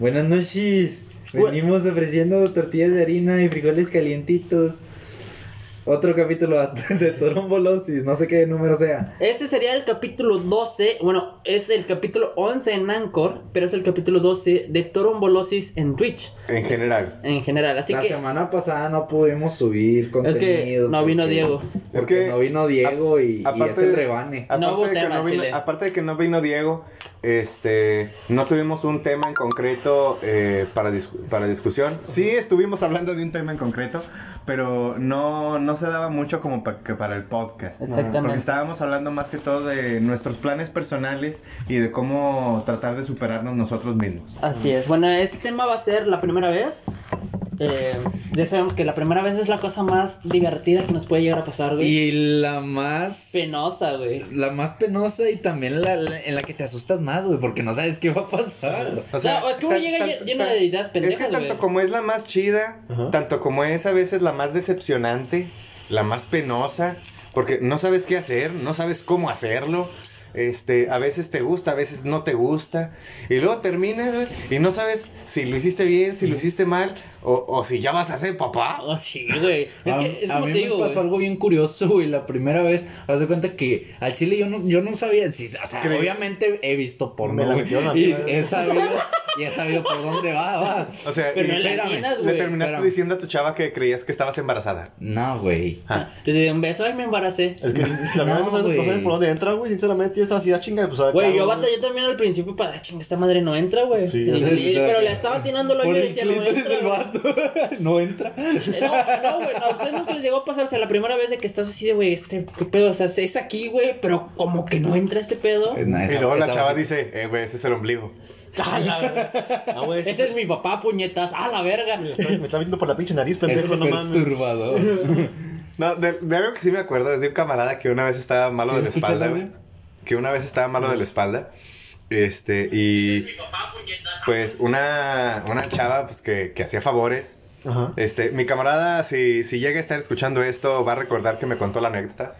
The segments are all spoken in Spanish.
Buenas noches. Venimos ofreciendo tortillas de harina y frijoles calientitos. Otro capítulo de Torombolosis, no sé qué número sea. Este sería el capítulo 12, bueno, es el capítulo 11 en Anchor, pero es el capítulo 12 de Torombolosis en Twitch. En general. En general, así La que... semana pasada no pudimos subir Es contenido. que no vino porque- Diego. Es Porque que no vino Diego y, y aparte es el de- rebane. Aparte, No hubo de que tema, no vino, Chile. aparte de que no vino Diego, este, no tuvimos un tema en concreto eh, para, discu- para discusión. Sí estuvimos hablando de un tema en concreto, pero no, no se daba mucho como pa- que para el podcast. Exactamente. Porque estábamos hablando más que todo de nuestros planes personales y de cómo tratar de superarnos nosotros mismos. Así es. Bueno, este tema va a ser la primera vez. Eh, ya sabemos que la primera vez es la cosa más divertida que nos puede llegar a pasar, güey. Y la más Penosa, güey. La más penosa y también la, la- en la que te asustas más, güey, porque no sabes qué va a pasar. O sea, es que uno llega lle- lleno de ideas pendejas, Es que tanto güey. como es la más chida, Ajá. tanto como es a veces la más decepcionante, la más penosa, porque no sabes qué hacer, no sabes cómo hacerlo. Este, a veces te gusta, a veces no te gusta. Y luego terminas, güey, y no sabes si lo hiciste bien, si lo hiciste mal, o, o si ya vas a ser papá. Oh, sí, güey. Es a, que es a como mí te digo, me pasó güey. algo bien curioso, güey, la primera vez, haz de cuenta que al chile yo no, yo no sabía, si, o sea, Creí- obviamente he visto porno, Me la güey, a y güey. he sabido, y he sabido por dónde va, va. O sea, Pero y espérame, atinas, le güey. terminaste Espérame. diciendo a tu chava que creías que estabas embarazada. No, güey. Ah. Te di un beso y me embaracé. Es que la verdad No, no sabes, no güey. por dónde entra, güey. Sinceramente, yo estaba así, ah, chinga, pues a ver. Güey, yo batallé también al principio para, "Ah, chinga, esta madre no entra, güey. Sí, Y- y- pero le estaba atinando lo Por yo y decía, no entra. Vato. no entra. No, no, güey, a usted nunca les llegó a pasar, o sea, la primera vez de que estás así de, güey, este, qué pedo, o sea, es aquí, güey, pero como que no entra este pedo. Nah, y luego la chava dice, eh, güey, ese es el ombligo. A la verga. Ah, güey, Ese es mi papá, puñetas, a la verga. Me está, me está viendo por la pinche nariz, Es pendejo, no mames. No, de, de algo que sí me acuerdo es de un camarada que una vez estaba malo ¿Sí de la espalda, güey. Que una vez estaba malo de la espalda. Este, y pues una, una chava pues que, que hacía favores. Ajá. Este, mi camarada, si, si llega a estar escuchando esto, va a recordar que me contó la anécdota.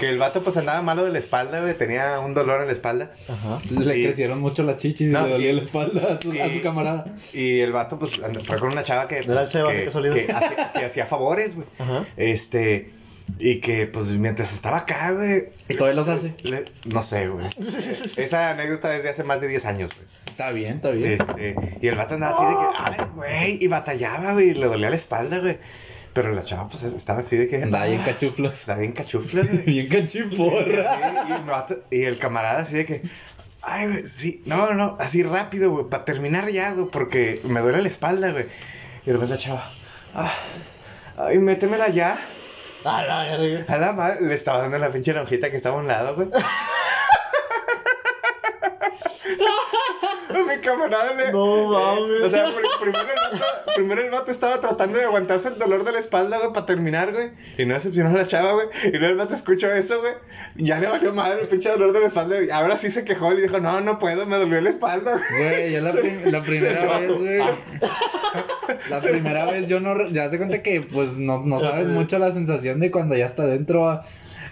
Que el vato pues andaba malo de la espalda, güey, tenía un dolor en la espalda. Ajá. Le Y- crecieron mucho las chichis y No, le dolía y- la espalda a su, a su y- camarada. Y el vato pues fue con una chava que, pues, que, que hacía, que hacía favores, güey. Ajá. Este, y que pues mientras estaba acá, güey. ¿Y todavía los hace? le- no sé, güey. Esa anécdota es de hace más de 10 años, güey. Está bien, está bien. Este, y el vato andaba así de que, ay, güey, y batallaba, güey, y le dolía la espalda, güey. Pero la chava, pues, estaba así de que... Andaba bien ah, cachuflos. Estaba bien cachuflas, güey. Bien cachiporra. Sí, y, el vato- y el camarada así de que... Ay, güey, sí, no, no, así rápido, güey, para terminar ya, güey, porque me duele la espalda, güey. Y de repente la chava, ah, ay, métemela ya. A la verga. A la madre, le estaba dando la pinche lonjita que estaba a un lado, güey. Mi camarada le. No mames. O sea, pr- primero el, vato, primero el vato estaba tratando de aguantarse el dolor de la espalda, güey, para terminar, güey. Y no decepcionó a la chava, güey. Y luego el vato escuchó eso, güey. Ya le valió madre el pinche dolor de la espalda. Y ahora sí se quejó y dijo, no, no puedo, me dolió la espalda, güey. Güey, yo la, prim- la primera vez, güey. La primera vez yo no. Ya se cuenta que, pues, no, no sabes mucho la sensación de cuando ya está dentro. ah.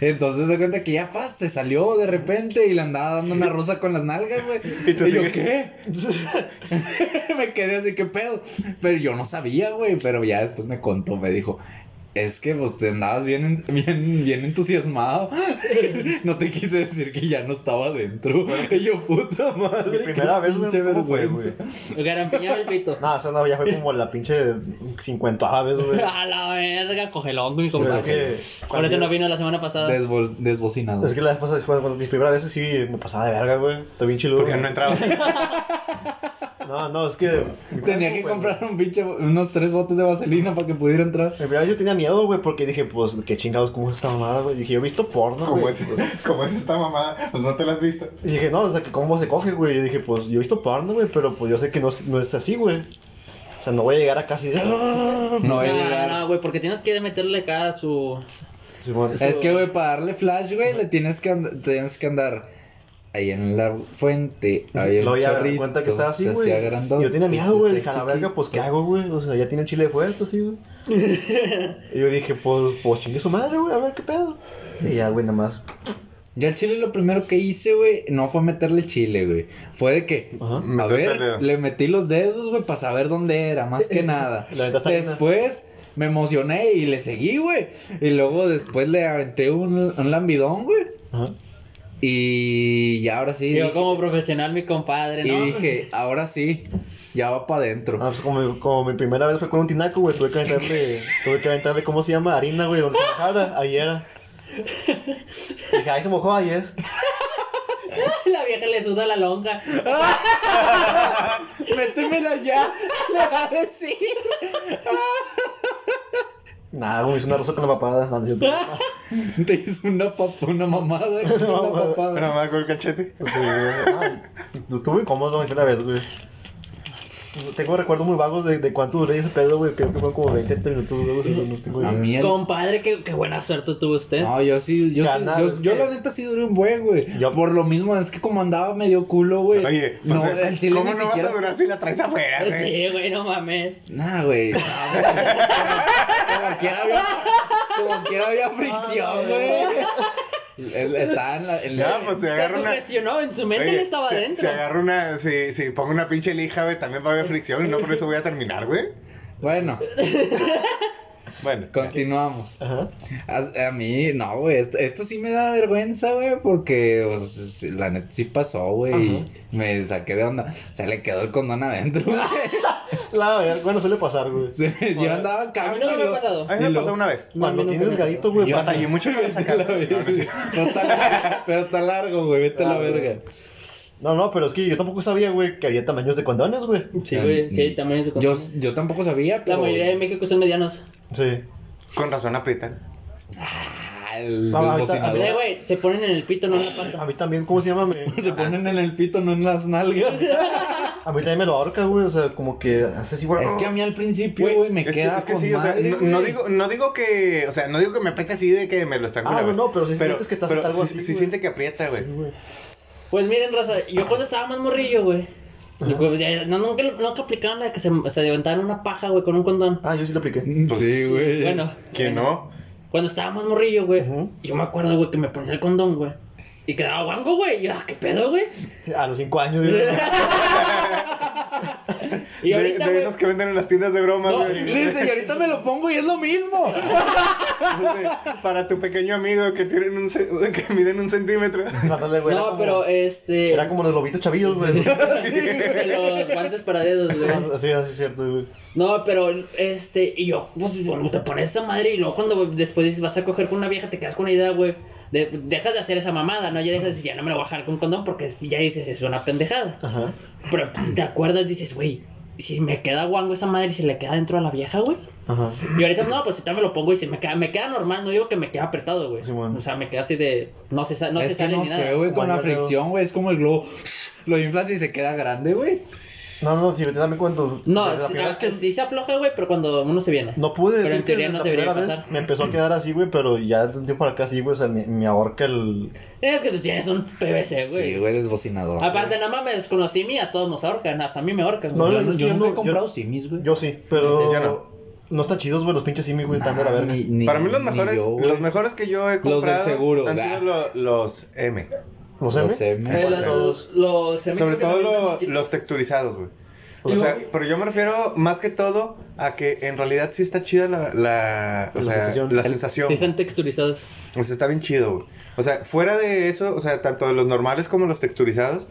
Entonces se cuenta que ya paz, se salió de repente y le andaba dando una rosa con las nalgas, güey. Y Y, yo, ¿qué? me quedé así, ¿qué pedo? Pero yo no sabía, güey. Pero ya después me contó, me dijo. Es que pues te andabas bien, en- bien, bien entusiasmado. No te quise decir que ya no estaba dentro. Y yo, puta madre. Mi primera vez, pinche ¿cómo fue, vergüenza. Garampiñaba el pito. No, esa no, ya fue como la pinche cincuentoada vez, güey. A la verga, cogelón, mi Pero es compadre. que. Por eso no vino la semana pasada. Desbo- desbocinado. Es que la vez pasada, bueno, mis primeras veces sí me pasaba de verga, güey. Está bien chiludo. Porque no entraba. No, no, es que. Tenía que comprar un pinche, unos tres botes de vaselina para que pudiera entrar. En primera vez yo tenía miedo, güey, porque dije, pues, qué chingados, ¿cómo es esta mamada, güey? Dije, yo he visto porno, ¿Cómo güey. es, ¿Cómo es esta mamada? Pues no te la has visto. Y dije, no, o sea, que ¿cómo se coge, güey? Yo dije, pues, yo he visto porno, güey, pero pues yo sé que no, es- no es así, güey. O sea, no voy a llegar a casi de... No No, voy a llegar. no, güey, porque tienes que meterle acá su. Simón, Es que, güey, para darle flash, güey, le tienes que, and- tienes que andar ahí en la fuente. Ahí Luego el ya me cuenta que estaba así, se güey. Yo tenía miedo, güey. Dije, a la verga, pues, ¿qué hago, güey? O sea, ya tiene el chile de fuerte, así, güey. y yo dije, pues, pues, chingue su madre, güey, a ver qué pedo. Y ya, güey, nada más. Yo al chile lo primero que hice, güey, no fue meterle chile, güey. Fue de que, Ajá. a el dedo. ver, le metí los dedos, güey, para saber dónde era, más que nada. Después me emocioné y le seguí, güey. Y luego después le aventé un, un lambidón, güey. Ajá. Y ya ahora sí. Yo dije- como profesional, mi compadre, y ¿no? dije, ahora sí, ya va para adentro. Ah, pues como, mi- como mi primera vez fue con un tinaco, güey, tuve que aventarle, tuve que aventarle, ¿cómo se llama? Harina, güey, donde se mojara, ahí era. Dije, ahí se mojó, ahí es. La vieja le suda la lonja. Métemela ya, le va a decir. Nada, güey, hice una rosa con la papada. No, no. Te hizo una, papa, una mamada con una mamada. papada. Pero me con el cachete. Sí, güey. Ay, estuvo incómodo primera vez, güey. Tengo recuerdos muy vagos de, de cuánto duré ese pedo, güey. Creo que fue como 20, 30 minutos, güey. no, tengo A idea. Compadre, qué, qué buena suerte tuvo usted. No, yo sí, yo, sí- yo, es yo que- la neta sí duré un buen, güey. Yo- Por lo mismo, es que como andaba medio culo, güey. Oye, no, pues, el chile ¿cómo ni no siquiera... vas a durar si la traes afuera, güey? Sí, güey, no mames. Nah, güey. no, güey. como quiera había, como quiera había fricción, güey. Él Estaba en la... en Ya, la- pues se agarra una. sugestionó, en su mente Oye, él estaba se, adentro. Se agarra una. Si, si pongo una pinche lija, güey, también va a haber fricción y no por eso voy a terminar, güey. Bueno, Bueno. continuamos. Ajá. A, a mí, no, güey, esto, esto sí me da vergüenza, güey, porque pues, la neta sí pasó, güey, me saqué de onda. O sea, le quedó el condón adentro, güey. La verdad, bueno, suele pasar, güey. Sí, yo andaba acá, A mí no güey, me ha pasado. A mí me lo- pasó una vez. No, Cuando tienes me gadito, güey. Yo-. Batallé mucho verga. No, está- pero está largo, güey, vete a la Ah, güey. No, no, pero es que yo tampoco sabía, güey, que había tamaños de condones, güey. Sí, güey, sí, también es de Yo, consumo. yo tampoco sabía, La pero... mayoría de México son medianos. Sí. Con razón aprietan. Ah, el No, desbocinador. Eh, güey, se ponen en el pito, no en la A pata. mí también, ¿cómo se llama? Me- Se ponen en el pito, no en las nalgas. A mí también me lo ahorca, güey. O sea, como que hace así, güey. es que a mí al principio, Güey, me es que- queda es que con sí, o sea, madre, no, digo, no digo que, o sea, no digo que me apriete así de que me lo estrangula, Ah, no, pero sí sientes que estás pero algo sí- así, Sí, güey. siente que aprieta, güey. Sí, güey. Pues miren, raza, yo cuando estaba más morrillo, güey. pues, ya- no, nunca, nunca aplicaron la de que se, se levantaran una paja, güey, con un condón. Ah, yo sí lo apliqué. Pues, sí, güey. Bueno, ¿Quién no? cuando estaba más morrillo, güey, yo me acuerdo, güey, que me ponía el condón, güey. Y quedaba guango, güey. Y yo, ah, ¿qué pedo, güey? A los 5 años. Y de, ahorita, de esos que venden en las tiendas de bromas, No. Dice, y ahorita me lo pongo y es lo mismo. Para tu pequeño amigo que tienen un que miden un centímetro. Güey, No, como- pero este. Era como los lobitos chavillos, güey. los guantes para dedos, güey. Así, así es cierto, güey. No, pero este, y yo, pues bueno, te pones esa madre y luego cuando después dices vas a coger con una vieja te quedas con la idea, güey. De, dejas de hacer esa mamada, ¿no? Ya dejas de decir, ya no me lo voy a bajar con condón porque ya dices, es una pendejada. Ajá. Pero te acuerdas, dices, güey, si me queda guango esa madre y se le queda dentro a la vieja, güey. Ajá. Y ahorita, no, pues ahorita me lo pongo y se me queda, me queda normal, no digo que me queda apretado, güey. Sí, bueno. O sea, me queda así de, no se, no se es que sale no ni nada. sé, güey, con la fricción, güey, es como el globo. Lo inflas y se queda grande, güey. No, no, sí, ahorita también cuando. No, la sí, vez que sí se afloja, güey, pero cuando uno se viene. No pude Pero decir en teoría que no la debería primera vez pasar. me empezó a quedar así, güey, pero ya de un tiempo para acá sí, güey, o sea, me, me ahorca el... Es que tú tienes un PVC, güey. Sí, güey, desbocinador. Aparte, nada más los Simi a todos nos ahorcan, hasta a mí me ahorcan. No, yo, yo- no- yo yo nunca he comprado simis, güey. Yo sí, pero... Ya no. No está chidos, güey, los pinches simi, güey, están de la verga. Ni- ni- Para mí los mejores, yo, los mejores que yo he Los del comprado seguro, han ¿verdad? sido lo- los M. ¿Los Los M? M. Eh, los, los Semi Sobre todo lo- los texturizados, güey. O Y sea, luego- pero yo me refiero más que todo a que en realidad sí está chida la, la, o La sea, sensación. la sensación. Sí, están texturizados. O sea, está bien chido, güey. O sea, fuera de eso, o sea, tanto de los normales como los texturizados,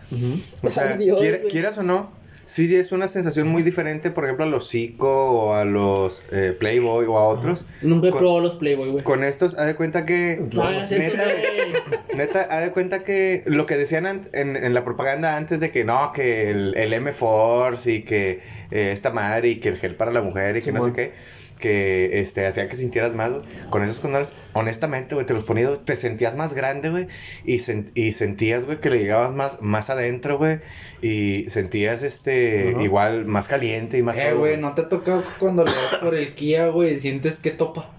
o sea, Ay, Dios, quiera- güey. quieras o no, sí es una sensación muy diferente, por ejemplo, a los Zico o a los eh, Playboy o a otros. Nunca he Con- probado los Playboy, güey. Con estos, haz de cuenta que. No hagas eso, neta, neta, haz de cuenta que lo que decían an- en, en la propaganda antes de que no, que el, el M-Force y que eh, esta madre y que el gel para la mujer y que no sé qué, que este, hacía que sintieras más, güey. Con esos condones, honestamente, güey, te los ponías, te sentías más grande, güey, y, sen- y sentías, güey, que le llegabas más, más adentro, güey, y sentías, este, igual, más caliente y más Eh, güey, ¿no te ha tocado cuando le das por el Kia, güey, sientes que topa?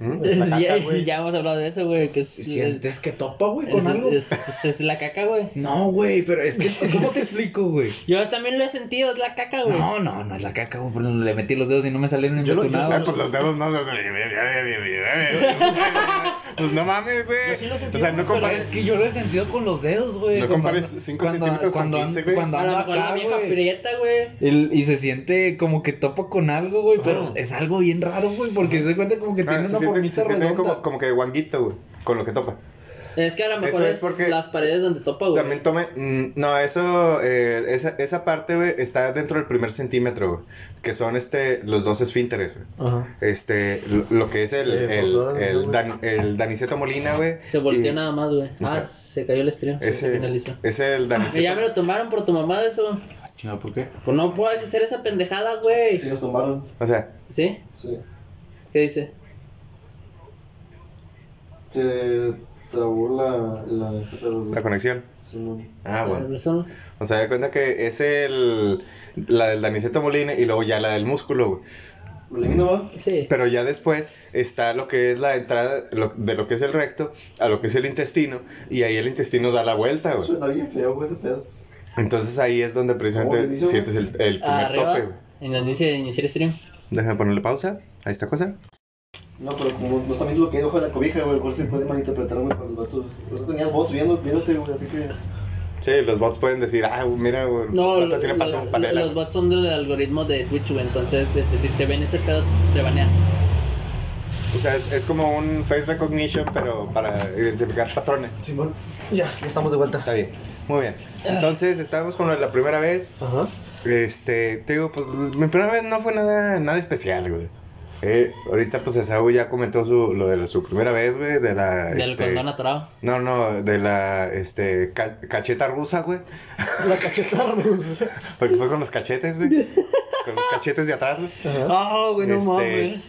¿Mm? Es la caca, ya, güey. ya hemos hablado de eso, güey. Que es, ¿Sientes que topa, güey, con es, algo? es, es- es la caca, güey. No, güey, pero es que, ¿cómo te explico, güey? Yo también lo he sentido, es la caca, güey. No, no, no es la caca, güey, pero le metí los dedos y no me salieron Yo lo- yo Ah, pues los dedos no. Pues no mames, güey. Yo sí lo sentí, o sea, no compares. Es que yo lo he sentido con los dedos, güey. No Cuando compares ando- cinco cuando- centímetros con cuando, 15, güey. Cuando A lo ando mejor la acá, vieja güey. prieta, güey. Y se siente como que topa con algo, güey, pero es algo bien raro, güey, porque se cuenta como que Ah, tiene se una siente, formita se siente redonda. como, como que de guanguito, güey. Con lo que topa. Es que a lo mejor es es, porque- las paredes donde topa, güey. También tome. mm, no, eso. eh, esa, esa parte, güey, está dentro del primer centímetro, güey. Que son este, los dos esfínteres, güey. Ajá. Este, lo, lo que es el, Sí, el, por favor, el, güey. Dan- el Daniceto Molina, güey. Se volteó y nada más, güey. o Ah, sea, se cayó el stream. Se Ese, es el Y Daniceto. ya me lo tomaron por tu mamá de eso. Chinga, ¿por qué? Pues no puedes hacer esa pendejada, güey. Sí, nos tomaron. O sea, ¿Sí? Sí. ¿Qué dice? Se trabó la. La, la conexión. Ah, bueno. O sea, de cuenta que es el. La del Daniceto Molina y luego ya la del músculo, güey. ¿Molina no va? Sí. Pero ya después está lo que es la entrada lo- de lo que es el recto a lo que es el intestino. Y ahí el intestino da la vuelta, güey. Suena bien feo, güey, ese pedo. Entonces ahí es donde ¿Cómo precisamente sientes el, el primer Arriba, tope, güey. en donde dice iniciar stream. Déjame ponerle pausa a esta cosa. No, pero como no está viendo lo que hay debajo de la cobija, güey, por eso se puede malinterpretar, güey, cuando los vatos. Por eso tenías bots viendo, viéndote, güey, así que. Sí, los bots pueden decir, ah, mira, güey, No, lo- vato tiene lo- patrón lo- panela. los bots son del algoritmo de Twitch, güey. Entonces, este, si te ven ese pedo, te banean. O sea, es, es como un face recognition, pero para identificar patrones. Simón. Ya, ya estamos de vuelta. Está bien, muy bien. Entonces, estábamos con la primera vez. Ajá. Este, te digo, pues mi primera vez no fue nada, nada especial, güey. Eh, ahorita, pues Esaú ya comentó su, lo de la- su primera vez, güey, de la. Del este, condón atorado. No, no, de la este, ca- cacheta rusa, güey. La cacheta rusa. Porque fue con los cachetes, güey. Con los cachetes de atrás, güey. Ah, güey, no Este, mames.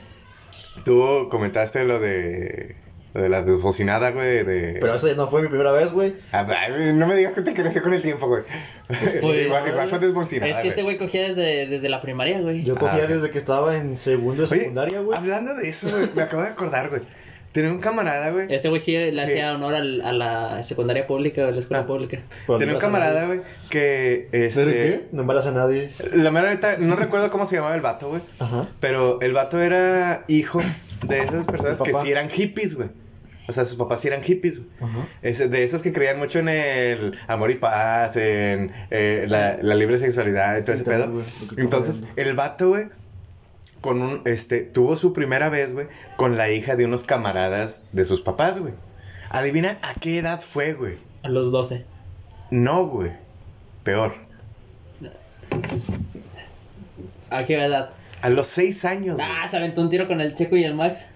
Tú comentaste lo de. Lo de la desbocinada, güey. De... Pero eso no fue mi primera vez, güey. Ah, no me digas que te creció con el tiempo, güey. Pues, igual, igual fue desbocinada. Es que este güey cogía desde, desde la primaria, güey. Yo cogía Ah, desde que estaba en segundo de secundaria, güey. hablando de eso, güey, me acabo de acordar, güey. Tenía un camarada, güey. Este güey sí le hacía honor al- a la secundaria pública, a la escuela Ah. pública. Tenía un camarada, güey, que. Este, ¿Pero qué? No embaraza a nadie. La mera neta, no recuerdo cómo se llamaba el vato, güey. Ajá. Pero el vato era hijo de esas personas ¿El que sí eran hippies, güey. O sea, sus papás sí eran hippies, güey. Ajá. Ese- de esos que creían mucho en el amor y paz, en eh, la, la libre sexualidad y todo Sí, ese pedo. Entonces, el vato, güey, con un, este, tuvo su primera vez, güey, con la hija de unos camaradas de sus papás, güey. Adivina a qué edad fue, güey. A los 12. No, güey. Peor. ¿A qué edad? A los seis años. güey. Ah, se aventó un tiro con el Checo y el Max.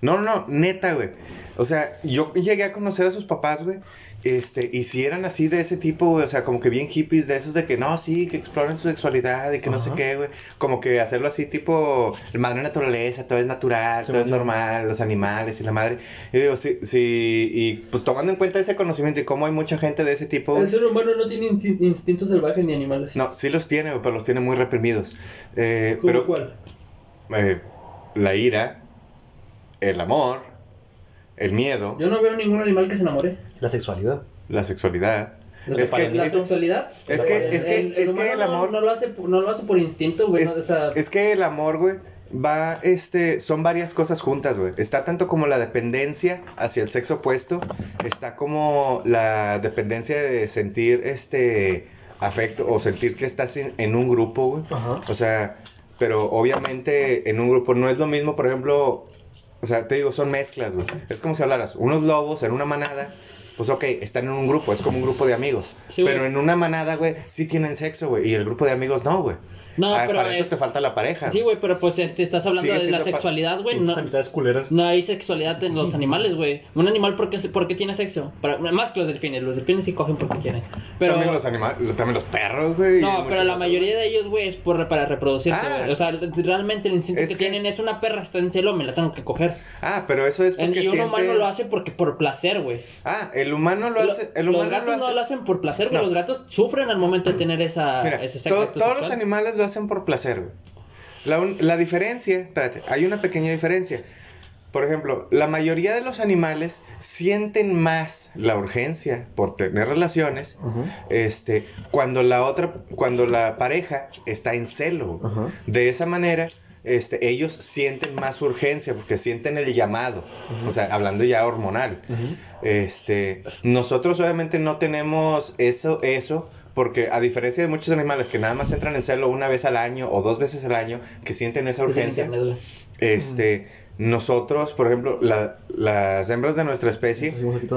No, no, no, neta, güey. O sea, yo llegué a conocer a sus papás, güey. Este, y si eran así de ese tipo, güey, o sea, como que bien hippies de esos de que no, sí, que exploren su sexualidad y que no sé qué, güey. Como que hacerlo así, tipo, madre naturaleza, todo es natural, Sí, todo es normal, los animales y la madre. Y digo, sí, sí, y pues tomando en cuenta ese conocimiento y cómo hay mucha gente de ese tipo, güey, ser humano no tiene instintos salvajes ni animales. No, sí los tiene, güey, pero los tiene muy reprimidos. Eh, pero cuál? eh, la ira, el amor, el miedo, Yo no veo ningún animal que se enamore. La sexualidad. la sexualidad. La, Es que- la es- sensualidad. es que- es que- el, es que humano el no- amor- no, lo hace, por- no lo hace por instinto, güey. Es, no, o sea, es que el amor, güey, va, este, son varias cosas juntas, güey. Está tanto como la dependencia hacia el sexo opuesto, está como la dependencia de sentir, este, afecto o sentir que estás en, en un grupo, güey. Ajá. O sea, pero obviamente en un grupo no es lo mismo, por ejemplo, o sea, te digo, son mezclas, güey. Es como si hablaras, unos lobos en una manada, pues ok, están en un grupo, es como un grupo de amigos. Sí, pero en una manada, güey, sí tienen sexo, güey, y el grupo de amigos no, güey. No, Ah, pero para eso es- te falta la pareja. sí, güey, pero pues este, estás hablando de la sexualidad, güey. No, amistades culeras. no hay sexualidad en los animales, güey. Un animal, ¿por qué, se- por qué tiene sexo? Para- más que los delfines. Los delfines sí cogen porque quieren. Pero, También los animales, también los perros, güey. no, pero la mayoría de ellos, güey, es por, para reproducirse, Ah. güey. O sea, realmente el instinto Es que, que- tienen es una perra, está en celo, me la tengo que coger. Ah, pero eso es En- porque y un siente- humano lo hace porque por placer, güey. Ah, el humano lo Lo- hace, el los gatos lo hace. no lo hacen por placer, güey. No. Los gatos sufren al momento de tener esa, Mira, ese to- acto todos los animales lo hacen por placer, güey. La, un- la diferencia, espérate, hay una pequeña diferencia. Por ejemplo, la mayoría de los animales sienten más la urgencia por tener relaciones, este, cuando la otra, cuando la pareja está en celo. De esa manera, este, ellos sienten más urgencia porque sienten el llamado, o sea, hablando ya hormonal. Este, nosotros obviamente no tenemos eso, eso, porque a diferencia de muchos animales que nada más entran en celo una vez al año o dos veces al año, que sienten esa urgencia, este, nosotros, por ejemplo, la- las hembras de nuestra especie,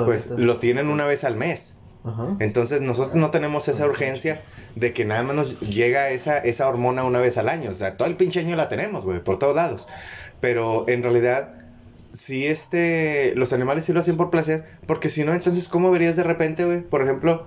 pues lo tienen una vez al mes. Ajá. Entonces nosotros no tenemos esa urgencia de que nada más nos llega esa, esa hormona una vez al año. O sea, todo el pinche año la tenemos, güey, por todos lados. Pero en realidad, si este, los animales sí lo hacen por placer, porque si no, entonces, ¿cómo verías de repente, güey? Por ejemplo,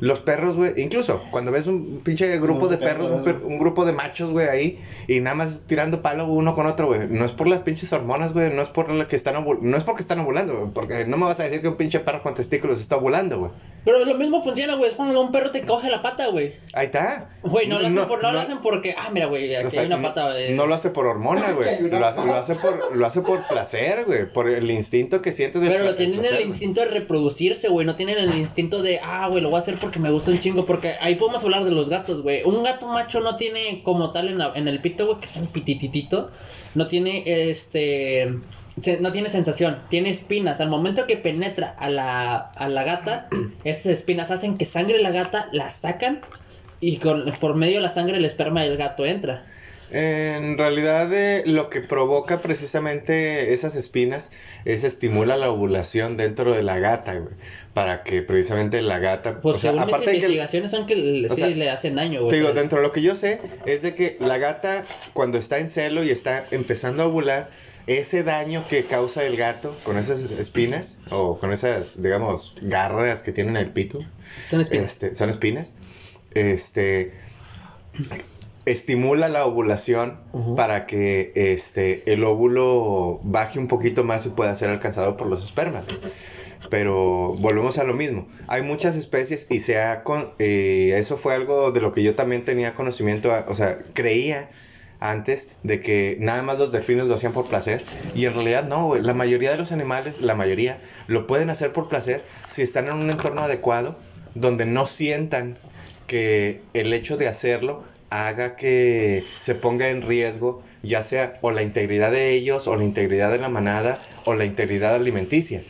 los perros, güey, incluso cuando ves un pinche grupo de perro, perros, un, per- un grupo de machos, güey, ahí, y nada más tirando palo uno con otro, güey. No es por las pinches hormonas, güey, no es por lo que están no es porque están ovulando, güey, porque no me vas a decir que un pinche perro con testículos está ovulando, güey. Pero lo mismo funciona, güey. Es cuando un perro te coge la pata, güey. Ahí está. Güey, no, lo hacen, por, no, lo no- hacen porque. Ah, mira, güey, aquí o sea, hay una no- pata. eh. No, lo hace por hormona, güey. Lo hace, lo, hace por, lo hace por placer, güey. Por el instinto que siente de Pero lo tienen placer, el instinto de reproducirse, güey. No tienen el instinto de, ah, güey, lo voy a hacer porque me gusta un chingo. Porque ahí podemos hablar de los gatos, güey. Un gato macho no tiene como tal en, la- en el pito, güey, que es un pitititito. No tiene, este. se- no tiene sensación, tiene espinas. Al momento que penetra a la, a la gata, estas espinas hacen que sangre la gata, la sacan y con, por medio de la sangre el esperma del gato entra. En realidad, eh, lo que provoca precisamente esas espinas es estimula la ovulación dentro de la gata, güey. Para que precisamente la gata. Pues o sea, según mis aparte de que. investigaciones son que sí sea, le hacen daño, güey. Te digo, dentro de lo que yo sé es de que la gata cuando está en celo y está empezando a ovular, ese daño que causa el gato con esas espinas o con esas, digamos, garras que tienen el pito, Son espinas. este, son espinas, este, estimula la ovulación para que este, el óvulo baje un poquito más y pueda ser alcanzado por los espermas. Pero volvemos a lo mismo. Hay muchas especies y se ha con, eh, eso fue algo de lo que yo también tenía conocimiento, o sea, creía antes de que nada más los delfines lo hacían por placer y en realidad no, la mayoría de los animales, la mayoría lo pueden hacer por placer si están en un entorno adecuado donde no sientan que el hecho de hacerlo haga que se ponga en riesgo ya sea o la integridad de ellos o la integridad de la manada o la integridad alimenticia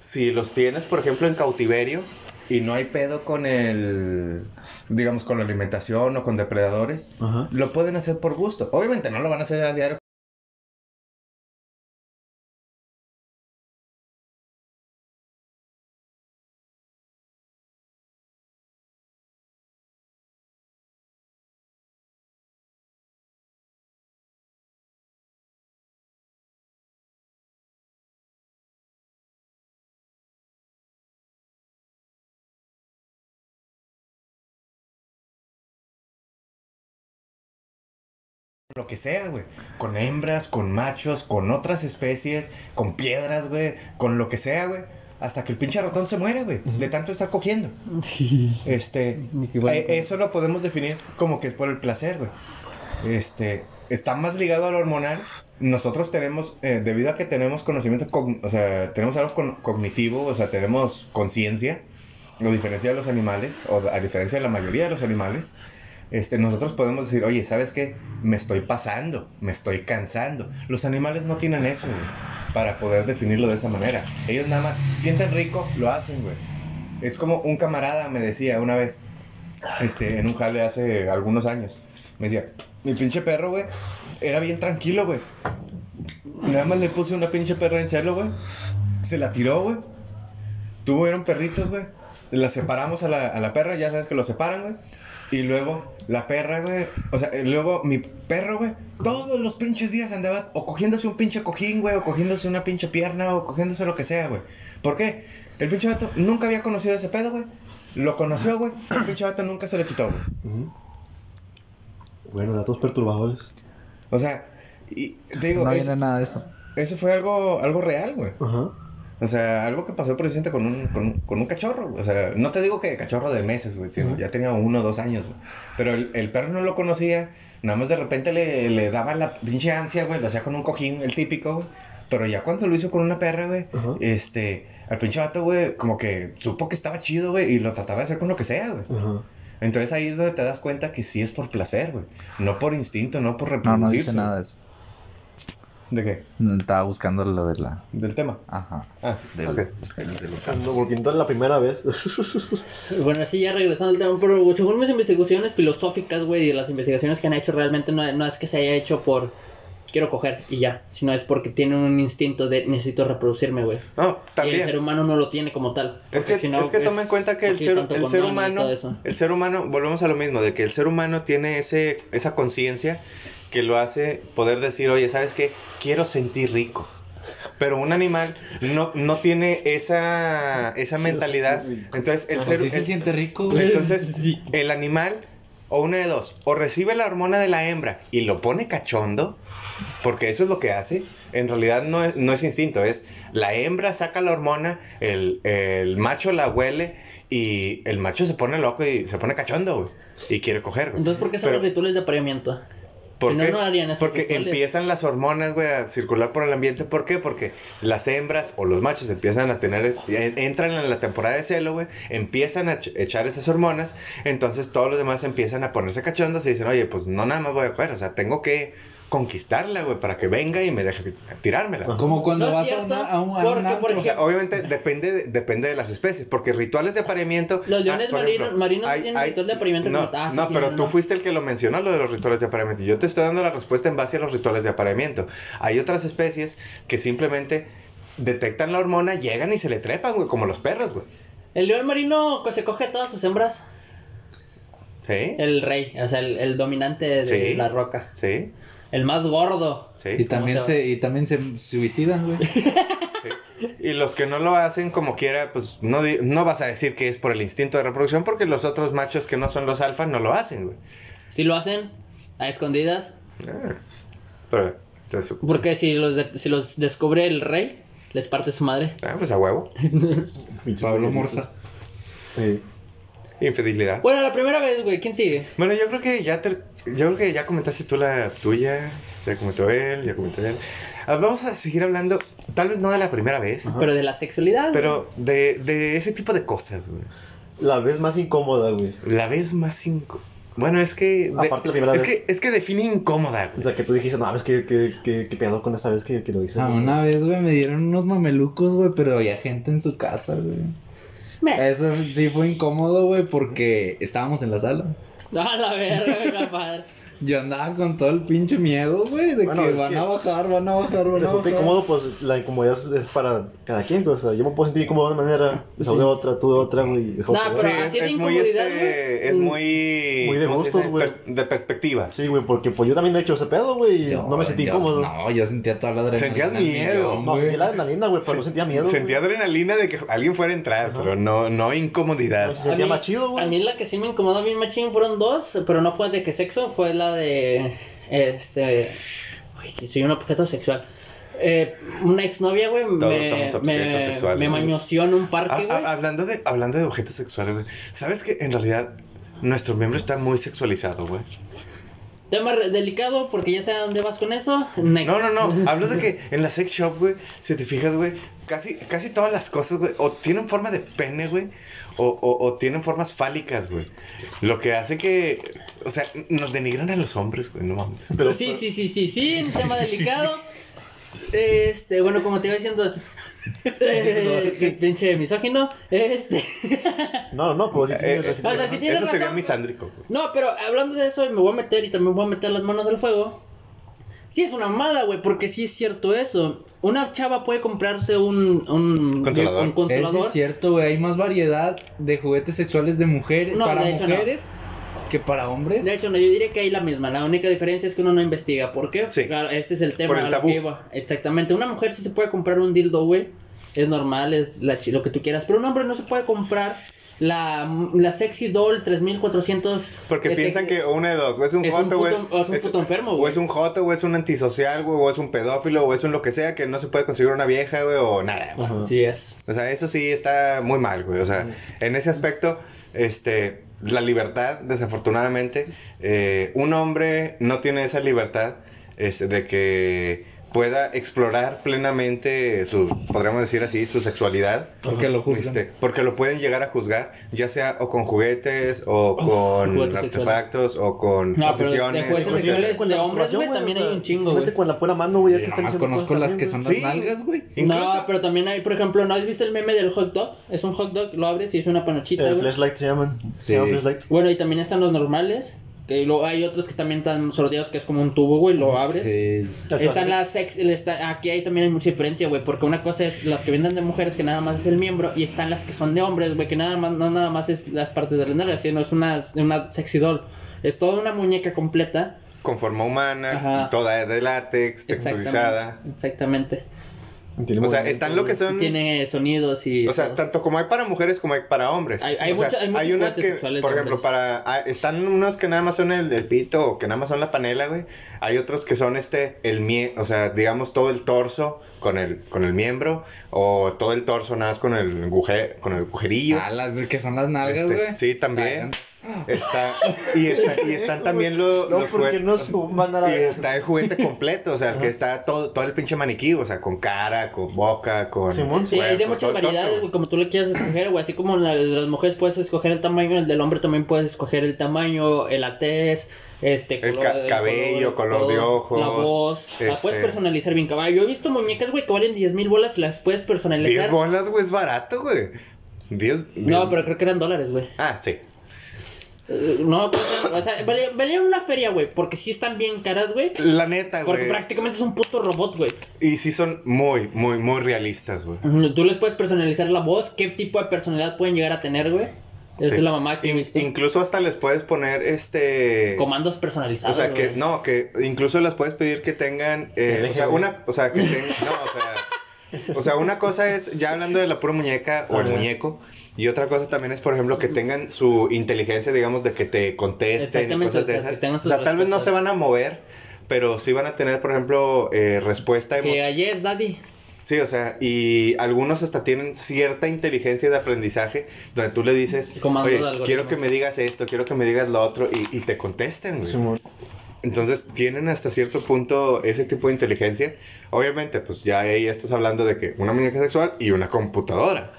si los tienes, por ejemplo, en cautiverio y no hay pedo con el, digamos, con la alimentación o con depredadores, Ajá. lo pueden hacer por gusto. Obviamente no lo van a hacer a diario. Lo que sea, güey. Con hembras, con machos, con otras especies, con piedras, güey. Con lo que sea, güey. Hasta que el pinche ratón se muere, güey. De tanto estar cogiendo. Este. Eh, eso lo podemos definir como que es por el placer, güey. Este. Está más ligado a lo hormonal. Nosotros tenemos, eh, debido a que tenemos conocimiento, o sea, tenemos algo con- cognitivo, o sea, tenemos conciencia, a diferencia de los animales, o a diferencia de la mayoría de los animales, este, nosotros podemos decir, oye, ¿sabes qué? Me estoy pasando, me estoy cansando. Los animales no tienen eso, güey, para poder definirlo de esa manera. Ellos nada más sienten rico, lo hacen, güey. Es como un camarada me decía una vez, este, en un jale hace algunos años, me decía, mi pinche perro, güey, era bien tranquilo, güey. Nada más le puse una pinche perra en celo, güey. Se la tiró, güey. Tuvieron perritos, güey. Se la separamos a la, a la perra, ya sabes que lo separan, güey. Y luego la perra, güey. O sea, y luego mi perro, güey. Todos los pinches días andaba o cogiéndose un pinche cojín, güey. O cogiéndose una pinche pierna. O cogiéndose lo que sea, güey. ¿Por qué? El pinche vato nunca había conocido ese pedo, güey. Lo conoció, güey. El pinche vato nunca se le quitó, güey. Ujú. Bueno, datos perturbadores. O sea, y te digo, no es- viene nada de eso. eso fue algo, algo real, güey. Ajá. O sea, algo que pasó precisamente con un, con, un- con un cachorro. O sea, no te digo que cachorro de meses, güey, sino ya tenía uno o dos años, güey. Pero el, el perro no lo conocía. Nada más de repente le, le daba la pinche ansia, güey. Lo hacía con un cojín, el típico, güey. Pero ya cuando lo hizo con una perra, güey, este, al pinche vato, güey, como que supo que estaba chido, güey, y lo trataba de hacer con lo que sea, güey. Ajá. Entonces ahí es donde te das cuenta que sí es por placer, güey. No por instinto, no por No, reproducirse. no dice nada de eso. ¿De qué? Estaba buscando lo de la. Del tema. Ajá. Ah, de los Cuando gatos. volviendo a la primera vez. Bueno, así ya regresando al tema, pero según mis investigaciones filosóficas, güey, y las investigaciones que han hecho, realmente no, no es que se haya hecho por quiero coger y ya, sino es porque tiene un instinto de necesito reproducirme, güey. No, Y el también. ser humano no lo tiene como tal. Es que, si no, es que toma en cuenta que el ser, el ser humano, el ser humano, volvemos a lo mismo, de que el ser humano tiene ese, esa conciencia que lo hace poder decir, oye, ¿sabes qué? Quiero sentir rico. Pero un animal no, no tiene esa, esa mentalidad. Entonces, el Pues ser, sí se siente rico, güey. entonces, el animal, o una de dos, o recibe la hormona de la hembra y lo pone cachondo, porque eso es lo que hace. En realidad no es, no es instinto, es la hembra saca la hormona, el, el macho la huele y el macho se pone loco y se pone cachondo, güey. Y quiere coger, güey. Entonces, ¿por qué son Pero- los rituales de apareamiento? ¿Por Si no, no harían esos Porque rituales. empiezan las hormonas, güey, a circular por el ambiente. ¿Por qué? Porque las hembras o los machos empiezan a tener, en- entran en la temporada de celo, güey, empiezan a ch- echar esas hormonas, entonces todos los demás empiezan a ponerse cachondos y dicen, oye, pues no nada más voy a coger, o sea, tengo que conquistarla, güey, para que venga y me deje tirármela. Como cuando No vas cierto, a, una, a un, a porque, un O sea, ejemplo, obviamente depende de, depende de las especies, porque rituales de apareamiento... Los leones por marinos- marinos tienen ritual de apareamiento No, como- ah, sí, no pero no, tú fuiste el que lo mencionó, lo de los rituales de apareamiento. Yo te estoy dando la respuesta en base a los rituales de apareamiento. Hay otras especies que simplemente detectan la hormona, llegan y se le trepan, güey, como los perros, güey. el león marino se coge a todas sus hembras. ¿Sí? El rey, o sea, el, el dominante de Sí. la roca. Sí, El más gordo. sí. Y también, ¿Cómo se se, y también se suicidan, güey. sí. Y los que no lo hacen como quiera, pues no, di- no vas a decir que es por el instinto de reproducción, porque los otros machos que no son los alfas no lo hacen, güey. Si lo hacen a escondidas. Ah. Pero, Porque si los, de- si los descubre el rey, les parte su madre. ah, pues a huevo. Pablo Morza. Sí. Infidelidad. Bueno, la primera vez, güey, ¿quién sigue? Bueno, yo creo que ya te, yo creo que ya comentaste tú la tuya, ya comentó él, ya comentó él. Ah, Vamos a seguir hablando, tal vez no de la primera vez, Pero de la sexualidad. pero de, de ese tipo de cosas, güey. La vez más incómoda, güey. La vez más inco... Bueno, es que... de- Aparte la primera es vez. Que, es que define incómoda, O sea, que tú dijiste, no, es que, que, que, que pedo con esta vez que, que lo hice. Ah, una vez, güey, me dieron unos mamelucos, güey, pero había gente en su casa, güey. Eso sí fue incómodo, güey, porque estábamos en la sala. A la verga, compadre. Yo andaba con todo el pinche miedo, güey, de Bueno, que es van que a bajar, van a bajar, van a Resulta bajar. incómodo, pues la incomodidad es, es para cada quien, güey. O sea, yo me puedo sentir incómodo de una manera, Saúl de otra, tú de otra, güey. Nah, de pero Sí, es, así de es muy, incomodidad, este, güey. es Mm. muy... Muy de ¿cómo se gustos, güey. Pers- de perspectiva. Sí, güey, porque pues yo también he hecho ese pedo, güey. No me sentí yo- incómodo. No, yo sentía toda la adrenalina. Sentías miedo. millón, No, güey. sentía la adrenalina, güey, pero no sentía miedo. güey. Sentía adrenalina de que alguien fuera a entrar, Ajá. pero no, no incomodidad. No, sí. sentía mí- más chido, güey. A mí la que sí me incomodó bien machín fueron dos, pero no fue de que sexo, fue la de. Este. Uy, que soy un objeto sexual. Eh, una exnovia, güey, me, me, sexuales, me mañoseó en un Ah, parque, ah, güey. hablando, de, hablando de objetos sexuales, güey. ¿Sabes que en realidad nuestro miembro está muy sexualizado, güey? Tema delicado porque ya sé a dónde vas con eso. Next. No, no, no. Hablo de que en la sex shop, güey, si te fijas, güey, casi, casi todas las cosas, güey, o tienen forma de pene, güey, o, o, o tienen formas fálicas, güey. Lo que hace que, o sea, nos denigran a los hombres, güey, no mames. Pero, sí, sí, sí, sí, sí, un tema delicado. Este, bueno, como te iba diciendo. eh, que pinche misógino. Este. No, no, pues sí, sí, Eh, sí, o sea, Eso sería razón. misándrico, güey. No, pero hablando de eso, me voy a meter y también voy a meter las manos al fuego. Sí, es una mala, güey, porque sí es cierto eso. Una chava puede comprarse un. Un Consolador. Un consolador. es cierto, güey. Hay más variedad de juguetes sexuales de mujeres No, para de hecho, no. mujeres que para hombres. De hecho, no, yo diría que hay la misma. La única diferencia es que uno no investiga. ¿Por qué? Sí. Claro, este es el tema Por el a lo tabú. que iba. Exactamente. Una mujer sí se puede comprar un dildo, güey. Es normal, es la chi- lo que tú quieras. Pero un hombre no se puede comprar la, la sexy doll 3400. Porque que te- piensan que una de dos, o es un Es joto, puto- o es un puto enfermo, O güey. es un joto, o es un antisocial, güey, o es un pedófilo, o es un lo que sea, que no se puede conseguir una vieja, güey, o nada, güey. Ajá. Sí es. O sea, eso sí está muy mal, güey. O sea, en ese aspecto, este, la libertad, desafortunadamente, eh, un hombre no tiene esa libertad este, de que pueda explorar plenamente su, podríamos decir así, su sexualidad. Porque lo juzgan. Este, porque lo pueden llegar a juzgar, ya sea o con juguetes, o con juguetes artefactos, o con No, pero de juguetes sea, sexuales Con de hombres, güey, también o sea, hay un chingo, güey. con la pura mano, güey, ya Yo te están conozco las que también, son güey. las Sí. nalgas, güey. No, pero también hay, por ejemplo, ¿no has visto el meme del hot dog? Es un hot dog, lo abres y es una panochita, El güey. flashlight se llaman. Sí. Se llaman flashlights. Bueno, y también están los normales. Que hay otros que también están sordeados, que es como un tubo, güey, lo abres. Sí. Están las sex, el está- aquí hay también hay mucha diferencia, güey, porque una cosa es las que venden de mujeres que nada más es el miembro y están las que son de hombres, güey, que nada más no nada más es las partes de la nalga, sino es una una sexy doll. Es toda una muñeca completa. con forma humana, Ajá. toda de látex, texturizada. Exactamente. Exactamente. Tiene O sea, están lo que son. Tiene sonidos y O sea, todo. tanto como hay para mujeres como hay para hombres. Hay- hay O sea, hay muchos unas que, sexuales por ejemplo, hombres. para ah, están unos que nada más son el, el pito o que nada más son la panela, güey. Hay otros que son este el mie, o sea, digamos todo el torso con el con el miembro o todo el torso nada más con el con el agujerillo. Ah, las que son las nalgas, Este, güey. sí, también. Está, y, está- y están también los, No, los porque no suman a la y vez. está el juguete completo, o sea, el que está todo, todo el pinche maniquí, o sea, con cara, con boca, con. Simón. Sí, hay de muchas variedades, güey. como tú le quieras escoger, güey. Así como la de las mujeres puedes escoger el tamaño, el del hombre también puedes escoger el tamaño, el tez, este, El ca- cabello, color de ojos, la voz. La este- puedes personalizar bien, caballo. Yo he visto muñecas, güey, que valen 10 mil bolas y las puedes 10 personalizar. bolas, güey, es barato, güey. 10. No, pero creo que eran dólares, güey. Ah, sí. Eh, No, pues, o sea, valía, valía una feria, güey, porque sí están bien caras, güey. La neta, Porque güey. prácticamente es un puto robot, güey. Y sí son muy, muy, muy realistas, güey. Tú les puedes personalizar la voz, qué tipo de personalidad pueden llegar a tener, güey. Esa Sí. es la mamá que In- incluso hasta les puedes poner este. Comandos O personalizados. sea, que no, que incluso les puedes pedir que tengan, eh, o sea, una, o sea, que tengan, no, o sea, o sea, una cosa es ya hablando de la pura muñeca o el muñeco y otra cosa también es, por ejemplo, que tengan su inteligencia, digamos, de que te contesten y cosas de esas. O sea, tal vez no se van a mover, pero sí van a tener, por ejemplo, eh, respuesta Que allí es daddy. Sí, o sea, y algunos hasta tienen cierta inteligencia de aprendizaje donde tú le dices, Comandos de oye, algoritmos". quiero que me digas esto, quiero que me digas lo otro, y, y te contestan, güey. Entonces tienen hasta cierto punto ese tipo de inteligencia. Obviamente, pues ya ahí estás hablando de que una muñeca sexual y una computadora.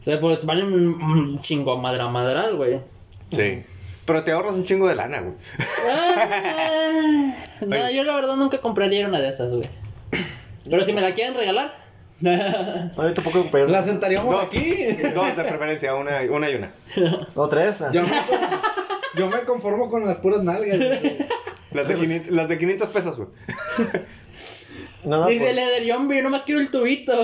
O sea, pues valen un, chingo madra madral, güey. Sí. Pero te ahorras un chingo de lana, güey. Ah, no, yo la verdad nunca compraría una de esas, güey. Pero si me la quieren regalar. No, yo tampoco compré. La sentaríamos Dos. aquí. Dos de preferencia, una, una y una. No, tres. Yo yo me conformo con las puras nalgas. güey. Las de 500, las de 500 pesos, güey. No, no, Dice pues, Leder, yo, hombre, yo nomás quiero el tubito.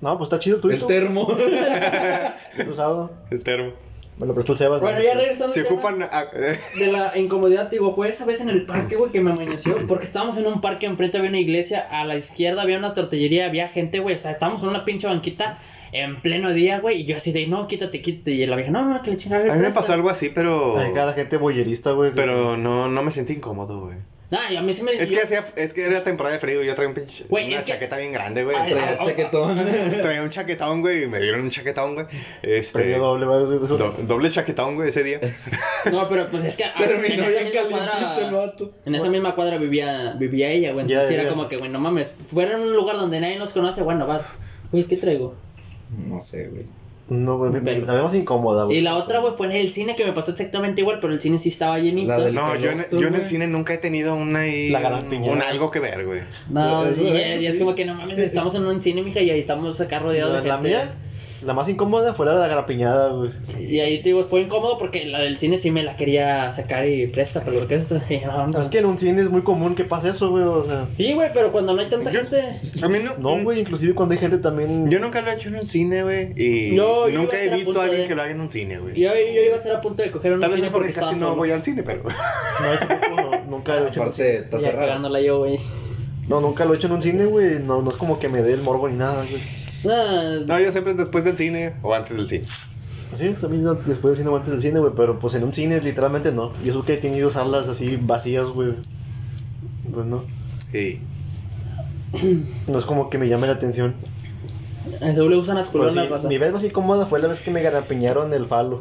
no, pues está chido tu El termo. usado. El termo. Me lo prestó el Sebas. bueno, ¿no? ya regresando tema ocupan... ah, eh, de la incomodidad, digo, fue esa vez en el parque, güey, que me amaneció. Porque estábamos en un parque, enfrente había una iglesia, a la izquierda había una tortillería, había gente, güey. O sea, estábamos en una pinche banquita en pleno día, güey. Y yo así de, no, quítate, quítate. Y la vieja, no, no, que le chingada. a mí me pasó algo así, pero... Ay, cada gente boyerista, güey. Pero no, no me sentí incómodo, güey. Nah, y a mí sí me Es yo- que, hacía, es que era temporada de frío y yo traía un pinche, Güey, una es que- chaqueta bien grande, güey. Traía, Traía chaquetón. traía un chaquetón, güey, y me dieron un chaquetón, güey. Este, Premio doble, va a decir. do- doble chaquetón, güey, ese día. No, pero pues es que ah, Terminó en esa misma el cuadra. vato. En esa misma cuadra vivía, vivía ella, güey. Ya, Entonces era ya. como que, güey, no mames. Fuera en un lugar donde nadie nos conoce, bueno, va. Güey, ¿qué traigo? No sé, güey. No, güey, me- me- Pero- la vemos incómoda, güey. Y la otra, güey, fue en el cine que me pasó exactamente igual, pero el cine sí estaba llenito. La del- No, yo en, yo en el cine nunca he tenido una La gran un, algo que ver, güey. No, sí, es, y es como que no mames, estamos en un cine, mija, y ahí estamos acá rodeados La, de la gente. mía, la más incómoda fue la de la grapiñada, güey. Y ahí te digo, fue incómodo porque la del cine sí me la quería sacar y presta, pero lo que es no, no. Es que en un cine es muy común que pase eso, güey. O sea, Sí, güey, pero cuando no hay tanta Yo- gente. A mí no. no, güey, inclusive cuando hay gente también. Yo nunca lo he hecho en un cine, güey. Y Yo- nunca he ser a visto a alguien de- que lo haga en un cine, güey. Yo, yo iba a estar a punto de coger un Tal vez cine porque casi no solo. voy al cine, pero. No, yo tampoco, nunca lo he hecho. en un cine. Aparte, está yo, güey. No, nunca lo he hecho en un cine, güey. No, no es como que me dé el morbo ni nada, güey. Ah, No, yo siempre es después del cine o antes del cine. Sí, también no- después del cine o antes del cine, güey. Pero pues en un cine literalmente no. Y eso que he tenido salas así vacías, güey. Pues no. Sí. No es como que me llame la atención. a le gustan las sí, raza. mi vez más incómoda fue la vez que me garapiñaron el falo.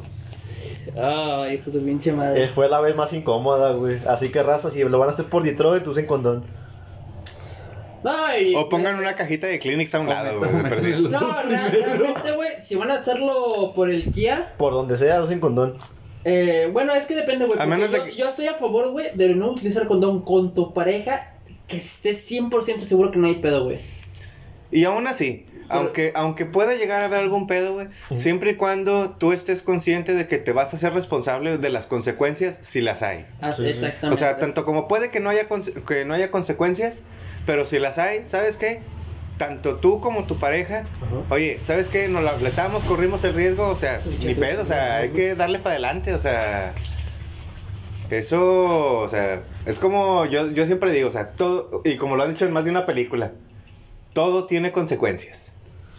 Ay, hijo de su pinche Eh, madre. fue la vez más incómoda, güey. Así que raza, si lo van a hacer por Detroit, usen condón. No, y- O pongan una cajita de Kleenex a un lado, güey. No, real- realmente, güey, si van a hacerlo por el Kia, Por donde sea, usen condón. eh, bueno, es que depende, güey. Yo, que- yo estoy a favor, güey, de no utilizar condón con tu pareja que estés 100% seguro que no hay pedo, güey. Y aún así, aunque, aunque pueda llegar a haber algún pedo, güey, siempre y cuando tú estés consciente de que te vas a ser responsable de las consecuencias si las hay. Así, Sí, sí. exactamente. O sea, tanto como puede que no haya conse- que no haya consecuencias, pero si las hay, ¿sabes qué? Tanto tú como tu pareja, Ajá. oye, ¿sabes qué? Nos la fletamos, corrimos el riesgo, o sea, ni pedo, o sea, hay que darle para adelante, o sea, eso, o sea, es como yo, yo siempre digo, o sea, todo, y como lo han dicho en más de una película, todo tiene consecuencias.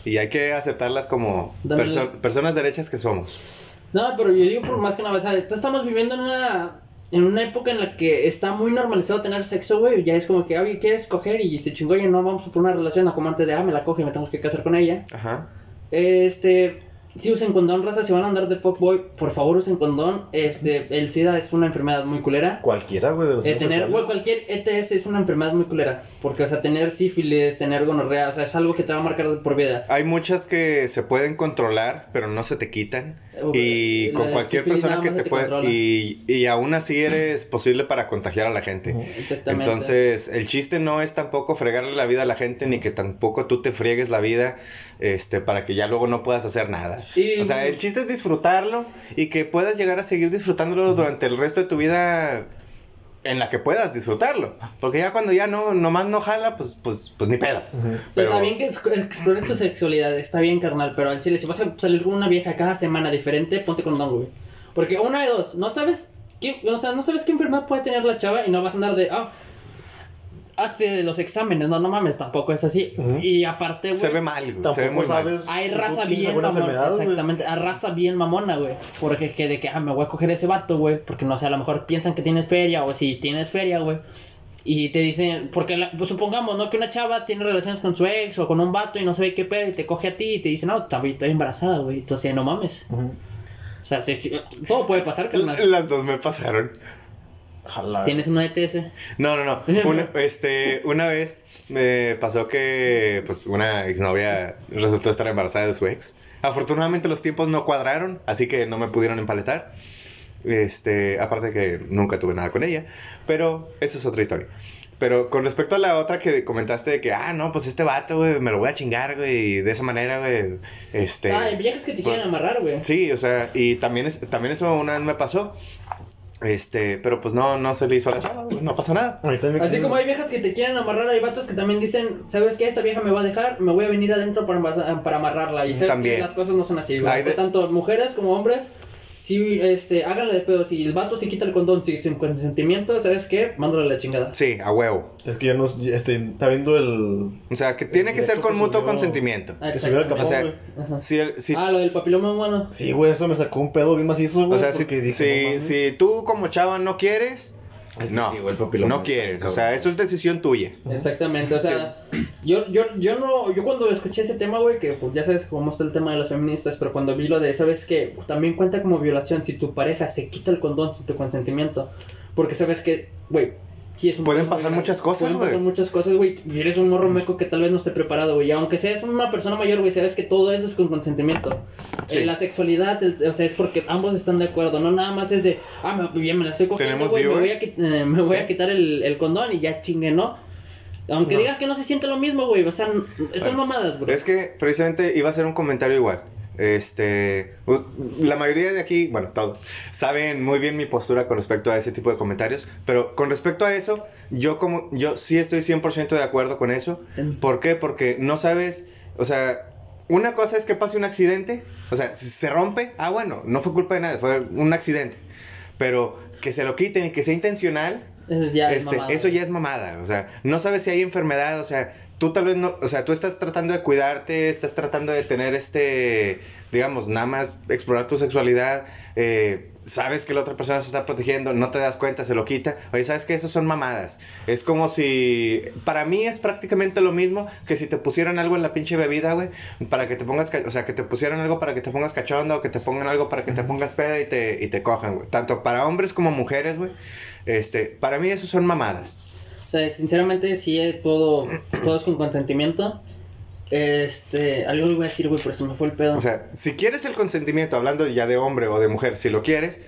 Y hay que aceptarlas como perso- personas derechas que somos. No, pero yo digo por más que nada, ¿sabes? Estamos viviendo en una, en una época en la que está muy normalizado tener sexo, güey. Ya es como que, oye, ¿quieres coger? Y se chingó, ya no vamos por una relación, no como antes de, ah, me la coge y me tengo que casar con ella. Ajá. Este, si usen condón, raza, si van a andar de fuckboy, por favor usen condón. Este, el SIDA es una enfermedad muy culera. Cualquiera, güey, Eh, tener, güey, cualquier ETS es una enfermedad muy culera. Porque, o sea, tener sífilis, tener gonorrea, o sea, es algo que te va a marcar por vida. Hay muchas que se pueden controlar, pero no se te quitan. Y la con cualquier persona que te te controla. Y, y aún así eres posible para contagiar a la gente. Exactamente. Entonces, el chiste no es tampoco fregarle la vida a la gente, ni que tampoco tú te friegues la vida este, para que ya luego no puedas hacer nada. Y- O sea, el chiste es disfrutarlo y que puedas llegar a seguir disfrutándolo durante el resto de tu vida en la que puedas disfrutarlo. Porque ya cuando ya no, nomás no jala, pues, pues, pues ni pedo. O sea, Pero- está bien que ex- explores tu sexualidad, está bien, carnal, pero al chile, si vas a salir con una vieja cada semana diferente, ponte condón, güey. Porque una de dos, no sabes qué, o sea, no sabes qué enfermedad puede tener la chava y no vas a andar de, ah, hazte los exámenes, no, no mames, tampoco es así. Y aparte, güey, Se ve mal, güey, se ve Tampoco muy mal. hay raza bien alguna mamona, exactamente, hay raza bien mamona, güey. Porque que de que, ah, me voy a coger ese vato, güey, porque no sé, a lo mejor piensan que tienes feria o si tienes feria, güey. Y te dicen, porque la- pues, supongamos, ¿no? Que una chava tiene relaciones con su ex o con un vato y no sabe qué pedo y te coge a ti y te dice, no, también estoy embarazada, güey. Entonces, no mames. O sea, todo puede pasar, carnal. Las dos me pasaron. Ojalá. Tienes una ETS. No, no, no. Una, este, una vez me pasó que pues una exnovia resultó estar embarazada de su ex. Afortunadamente los tiempos no cuadraron, así que no me pudieron empaletar. Este, aparte que nunca tuve nada con ella, pero eso es otra historia. Pero con respecto a la otra que comentaste de que, ah, no, pues este vato, güey, me lo voy a chingar, güey, y de esa manera, güey, este... Ah, hay viejas que te quieren amarrar, güey. Sí, o sea, y también, es, también eso una vez me pasó, este, pero pues no, no se le hizo a la chava, no pasó nada. Así como hay viejas que te quieren amarrar, hay vatos que también dicen, ¿sabes qué? Esta vieja me va a dejar, me voy a venir adentro para, para amarrarla. Y sabes También. que las cosas no son así, güey. De- Tanto mujeres como hombres, si, este, háganle de pedo. Si el vato se quita el condón si- sin consentimiento, ¿sabes qué? Mándale la chingada. Sí, a huevo. Es que ya nos. Este, está viendo el. O sea, que tiene que ser con que mutuo subió- consentimiento. Ah, Que subió el. O sea. Ajá. si, el- si, Ah, lo del papiloma humano. Sí, güey, eso me sacó un pedo bien macizo, güey. o sea, si, porque dije, si, no si tú como chava no quieres, Es que no, sí, güey, el papiloma no quieres. O sea, eso es decisión tuya. Exactamente, o sea, yo, yo, yo no, yo cuando escuché ese tema, güey, que pues ya sabes cómo está el tema de las feministas, pero cuando vi lo de, sabes que también cuenta como violación si tu pareja se quita el condón sin tu consentimiento, porque sabes que, güey, sí es un Pueden pasar grave. muchas cosas, Pueden pasar güey. muchas cosas, güey, y eres un morro meco que tal vez no esté preparado, güey, y aunque seas una persona mayor, güey, sabes que todo eso es con consentimiento. Sí. Eh, la sexualidad, el- o sea, es porque ambos están de acuerdo, no nada más es de, ah, me, bien, me la estoy cogiendo, ¿Tenemos güey, me voy a, eh, me voy a quitar el, el condón y ya chingue, ¿no? Aunque No. digas que no se siente lo mismo, güey, o sea, son mamadas, bro. Es que precisamente iba a hacer un comentario igual. Este, u- la mayoría de aquí, bueno, todos, saben muy bien mi postura con respecto a ese tipo de comentarios, pero con respecto a eso, yo como yo sí estoy 100% de acuerdo con eso. ¿Por qué? Porque no sabes, o sea, una cosa es que pase un accidente, o sea, si se rompe, ah, bueno, no fue culpa de nadie, fue un accidente. Pero que se lo quiten y que sea intencional, Eso ya es este, mamada. eso ya es mamada, o sea, no sabes si hay enfermedad, o sea, tú tal vez no, o sea, tú estás tratando de cuidarte, estás tratando de tener este, digamos, nada más explorar tu sexualidad, eh, sabes que la otra persona se está protegiendo, no te das cuenta, se lo quita, oye, sabes que eso son mamadas, es como si, para mí es prácticamente lo mismo que si te pusieran algo en la pinche bebida, güey, para que te pongas, o sea, que te pusieran algo para que te pongas cachondo, o que te pongan algo para que te pongas peda y te, y te cojan, güey, tanto para hombres como mujeres, güey, este, para mí eso son mamadas. O sea, sinceramente, sí, eh, todo, todo es con consentimiento. Este, algo iba a decir, güey, pero se me fue el pedo. O sea, si quieres el consentimiento, hablando ya de hombre o de mujer, si lo quieres,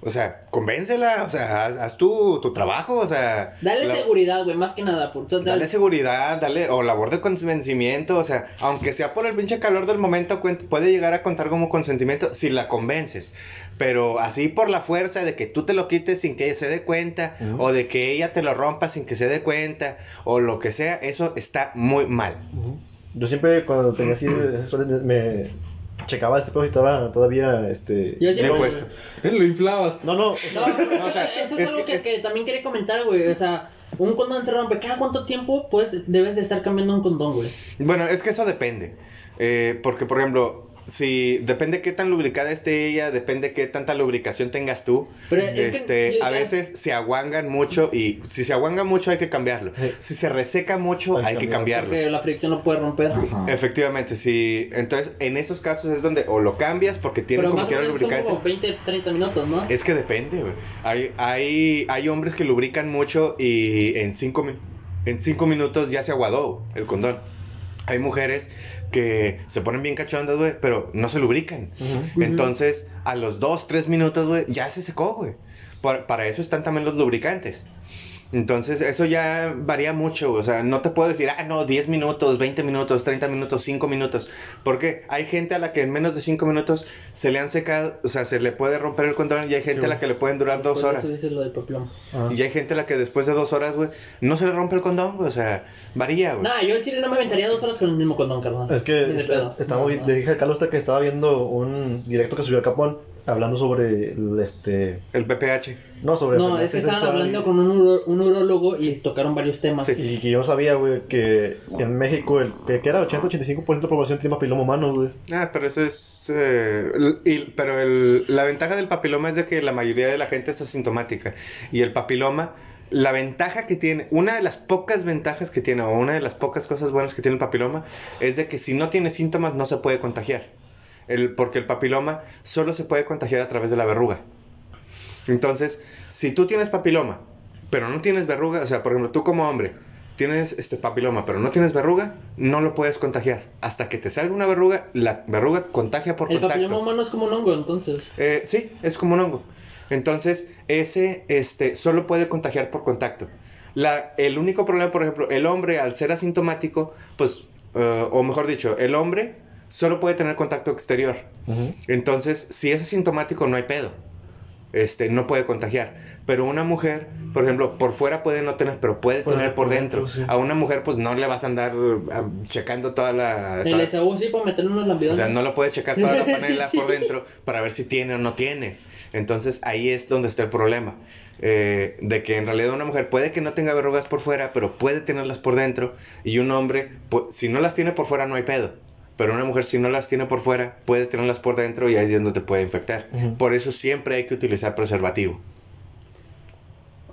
o sea, convéncela, o sea, haz, haz tu, tu trabajo, o sea. dale la- seguridad, güey, más que nada. Por, o sea, Dale dale- seguridad, dale, o labor de convencimiento, o sea, aunque sea por el pinche calor del momento, puede llegar a contar como consentimiento si la convences. Pero así por la fuerza de que tú te lo quites sin que ella se dé cuenta, o de que ella te lo rompa sin que se dé cuenta, o lo que sea, eso está muy mal. Yo siempre cuando tenía así me checaba este pedo si estaba todavía este Yo puesto. Lo inflabas. No, no, o No, sea, no, o sea, eso es, es algo que- que, es- que también quería comentar, güey. O sea, un condón se rompe. ¿Cada cuánto tiempo pues, debes de estar cambiando un condón, güey? Bueno, es que eso depende. Eh, porque, por ejemplo, si depende qué tan lubricada esté ella, depende qué tanta lubricación tengas tú. Pero es que este, yo a veces se aguangan mucho y si se aguanga mucho hay que cambiarlo. Sí. Si se reseca mucho Hay hay, que que cambiarlo. Porque la fricción lo puede romper. Ajá. Efectivamente, sí. Entonces, en esos casos es donde o lo cambias porque tiene Pero como más o quiera menos son lubricante. como 20, 30 minutos, ¿no? Es que depende, güey. Hay, hay, hay hombres que lubrican mucho y en cinco, mi- en cinco minutos ya se aguadó el condón. Hay mujeres que se ponen bien cachondas, güey, pero no se lubrican. Entonces, a los dos, tres minutos, güey, ya se secó, güey. Para eso están también los lubricantes. Entonces, eso ya varía mucho. O sea, no te puedo decir, ah, no, 10 minutos, 20 minutos, 30 minutos, 5 minutos. Porque hay gente a la que en menos de 5 minutos se le han secado, o sea, se le puede romper el condón y hay gente a la que le pueden durar dos Por horas. Eso dice lo del papiloma. ah. Y hay gente a la que después de dos horas, güey, no se le rompe el condón, güey. O sea, varía, güey. Nah, yo el chile no me aventaría dos horas con el mismo condón, carnal. Es que No, no. le dije a Carlos hasta que estaba viendo un directo que subió al Capón hablando sobre el, este El PPH. no sobre No, es que estaban hablando con un, uro- un urólogo y tocaron varios temas. Sí. y que yo no sabía, güey, que en México el que que era 80-85% de población tiene papiloma humano, güey. Ah, pero eso es... eh, y- pero el- la ventaja del papiloma es de que la mayoría de la gente es asintomática. Y el papiloma, la ventaja que tiene, una de las pocas ventajas que tiene, o una de las pocas cosas buenas que tiene el papiloma, es de que si no tiene síntomas no se puede contagiar. El, porque el papiloma solo se puede contagiar a través de la verruga. Entonces, si tú tienes papiloma, pero no tienes verruga, o sea, por ejemplo, tú como hombre tienes este papiloma, pero no tienes verruga, no lo puedes contagiar. Hasta que te salga una verruga, la verruga contagia por el contacto. papiloma humano es como un hongo, entonces. Eh, sí, es como un hongo. Entonces, ese este, solo puede contagiar por contacto. La, el único problema, por ejemplo, el hombre al ser asintomático, pues, eh, o mejor dicho, el hombre solo puede tener contacto exterior. Entonces, si es asintomático, no hay pedo. Este, no puede contagiar. Pero una mujer, por ejemplo, por fuera puede no tener, pero puede Puede tener por por dentro. dentro, sí. A una mujer, pues no le vas a andar ah, checando toda la. El toda- SAU sí para meterle unos o lambidones. sea, no lo puede checar toda la panela Sí. por dentro para ver si tiene o no tiene. Entonces ahí es donde está el problema. Eh, de que en realidad una mujer puede que no tenga verrugas por fuera, pero puede tenerlas por dentro. Y un hombre, pu- si no las tiene por fuera, no hay pedo. Pero una mujer, si no las tiene por fuera, puede tenerlas por dentro y ahí es donde te puede infectar. Por eso siempre hay que utilizar preservativo.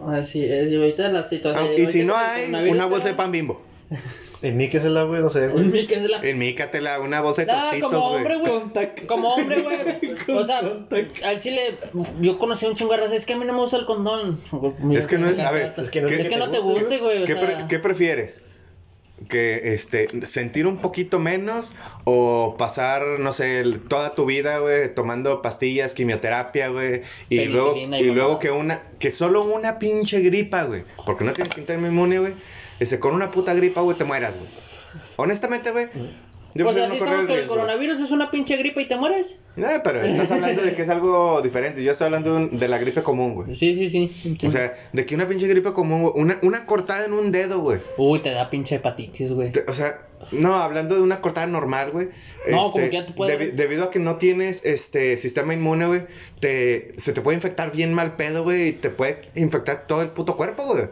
Así es, y ahorita la situación. Ah, y si no hay, una bolsa de pan bimbo. En mí que es el güey, no sé, güey. Mickey es la. Enmícatela, una bolsa de Nada, tostitos, como hombre, güey. Como hombre, güey. O sea, al chile, yo conocí a un chingo de raza. Es que a mí no me gusta el condón. Es que no es- a ver, es que no es que, que no te te guste, güey. O ¿Qué, pre- sea, qué prefieres? Que este sentir un poquito menos o pasar, no sé, el- toda tu vida, güey, tomando pastillas, quimioterapia, güey, y Penicilina luego y luego que una que solo una pinche gripa, güey, porque no tienes sistema inmune, güey, ese con una puta gripa, güey, te mueras, güey. Honestamente, güey, yo pues prefiero así no correr estamos el con el riesgo. coronavirus. Es una pinche gripa y te mueres. No, pero estás hablando de que es algo diferente. Yo estoy hablando de un- de la gripe común, güey. Sí, sí, sí. O sea, de que una pinche gripe común, güey, una, una cortada en un dedo, güey. Uy, te da pinche hepatitis, güey. O sea, no, hablando de una cortada normal, güey. No, este, como que ya te puede- debi- debido a que no tienes este sistema inmune, güey, te, se te puede infectar bien mal pedo, güey, y te puede infectar todo el puto cuerpo, güey.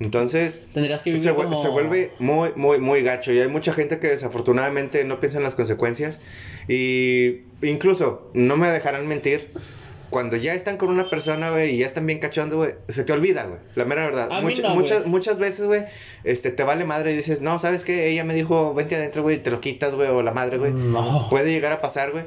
Entonces, Tendrías que vivir se, vue- como... se vuelve muy, muy, muy gacho. Y hay mucha gente que desafortunadamente no piensa en las consecuencias. Y incluso, no me dejarán mentir. Cuando ya están con una persona, güey, y ya están bien cachondo, güey, se te olvida, güey. La mera verdad. A mí Mucha- no, muchas, muchas veces, güey, este, te vale madre y dices, no, ¿sabes qué? Ella me dijo, vente adentro, güey, y te lo quitas, güey, o la madre, güey. No. Puede llegar a pasar, güey.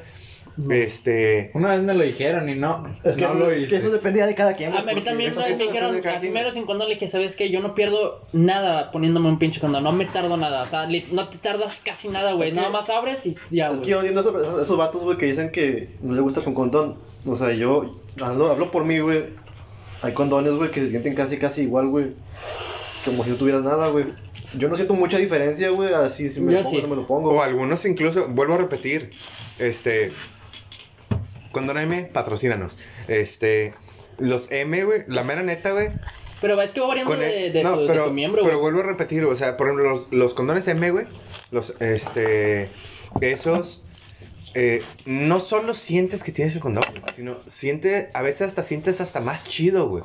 Este. Una vez me lo dijeron y no, Es que, no eso, lo es hice. que eso dependía de cada quien. A mí también eso me dijeron, así mero sin condón, le dije, ¿sabes qué? Yo no pierdo nada poniéndome un pinche condón, no me tardo nada, o sea, no te tardas casi nada, güey, nada que- más abres y ya, Es que yo entiendo esos, esos, esos vatos, güey, que dicen que no les gusta con condón. O sea, yo hablo, hablo por mí, güey. Hay condones, güey, que se sienten casi, casi igual, güey. Como si no tuvieras nada, güey. Yo no siento mucha diferencia, güey, así si me Yo lo pongo sí. no me lo pongo. O algunos incluso, vuelvo a repetir, este, Condón M, patrocínanos. Este, los M, güey, la mera neta, güey. Pero es que va variando de, de no, tu, de pero, tu miembro, pero güey. vuelvo a repetir, o sea, por ejemplo, los, los condones M, güey, los, este, esos, eh, no solo sientes que tienes el condón, güey, sino siente, a veces hasta sientes hasta más chido, güey.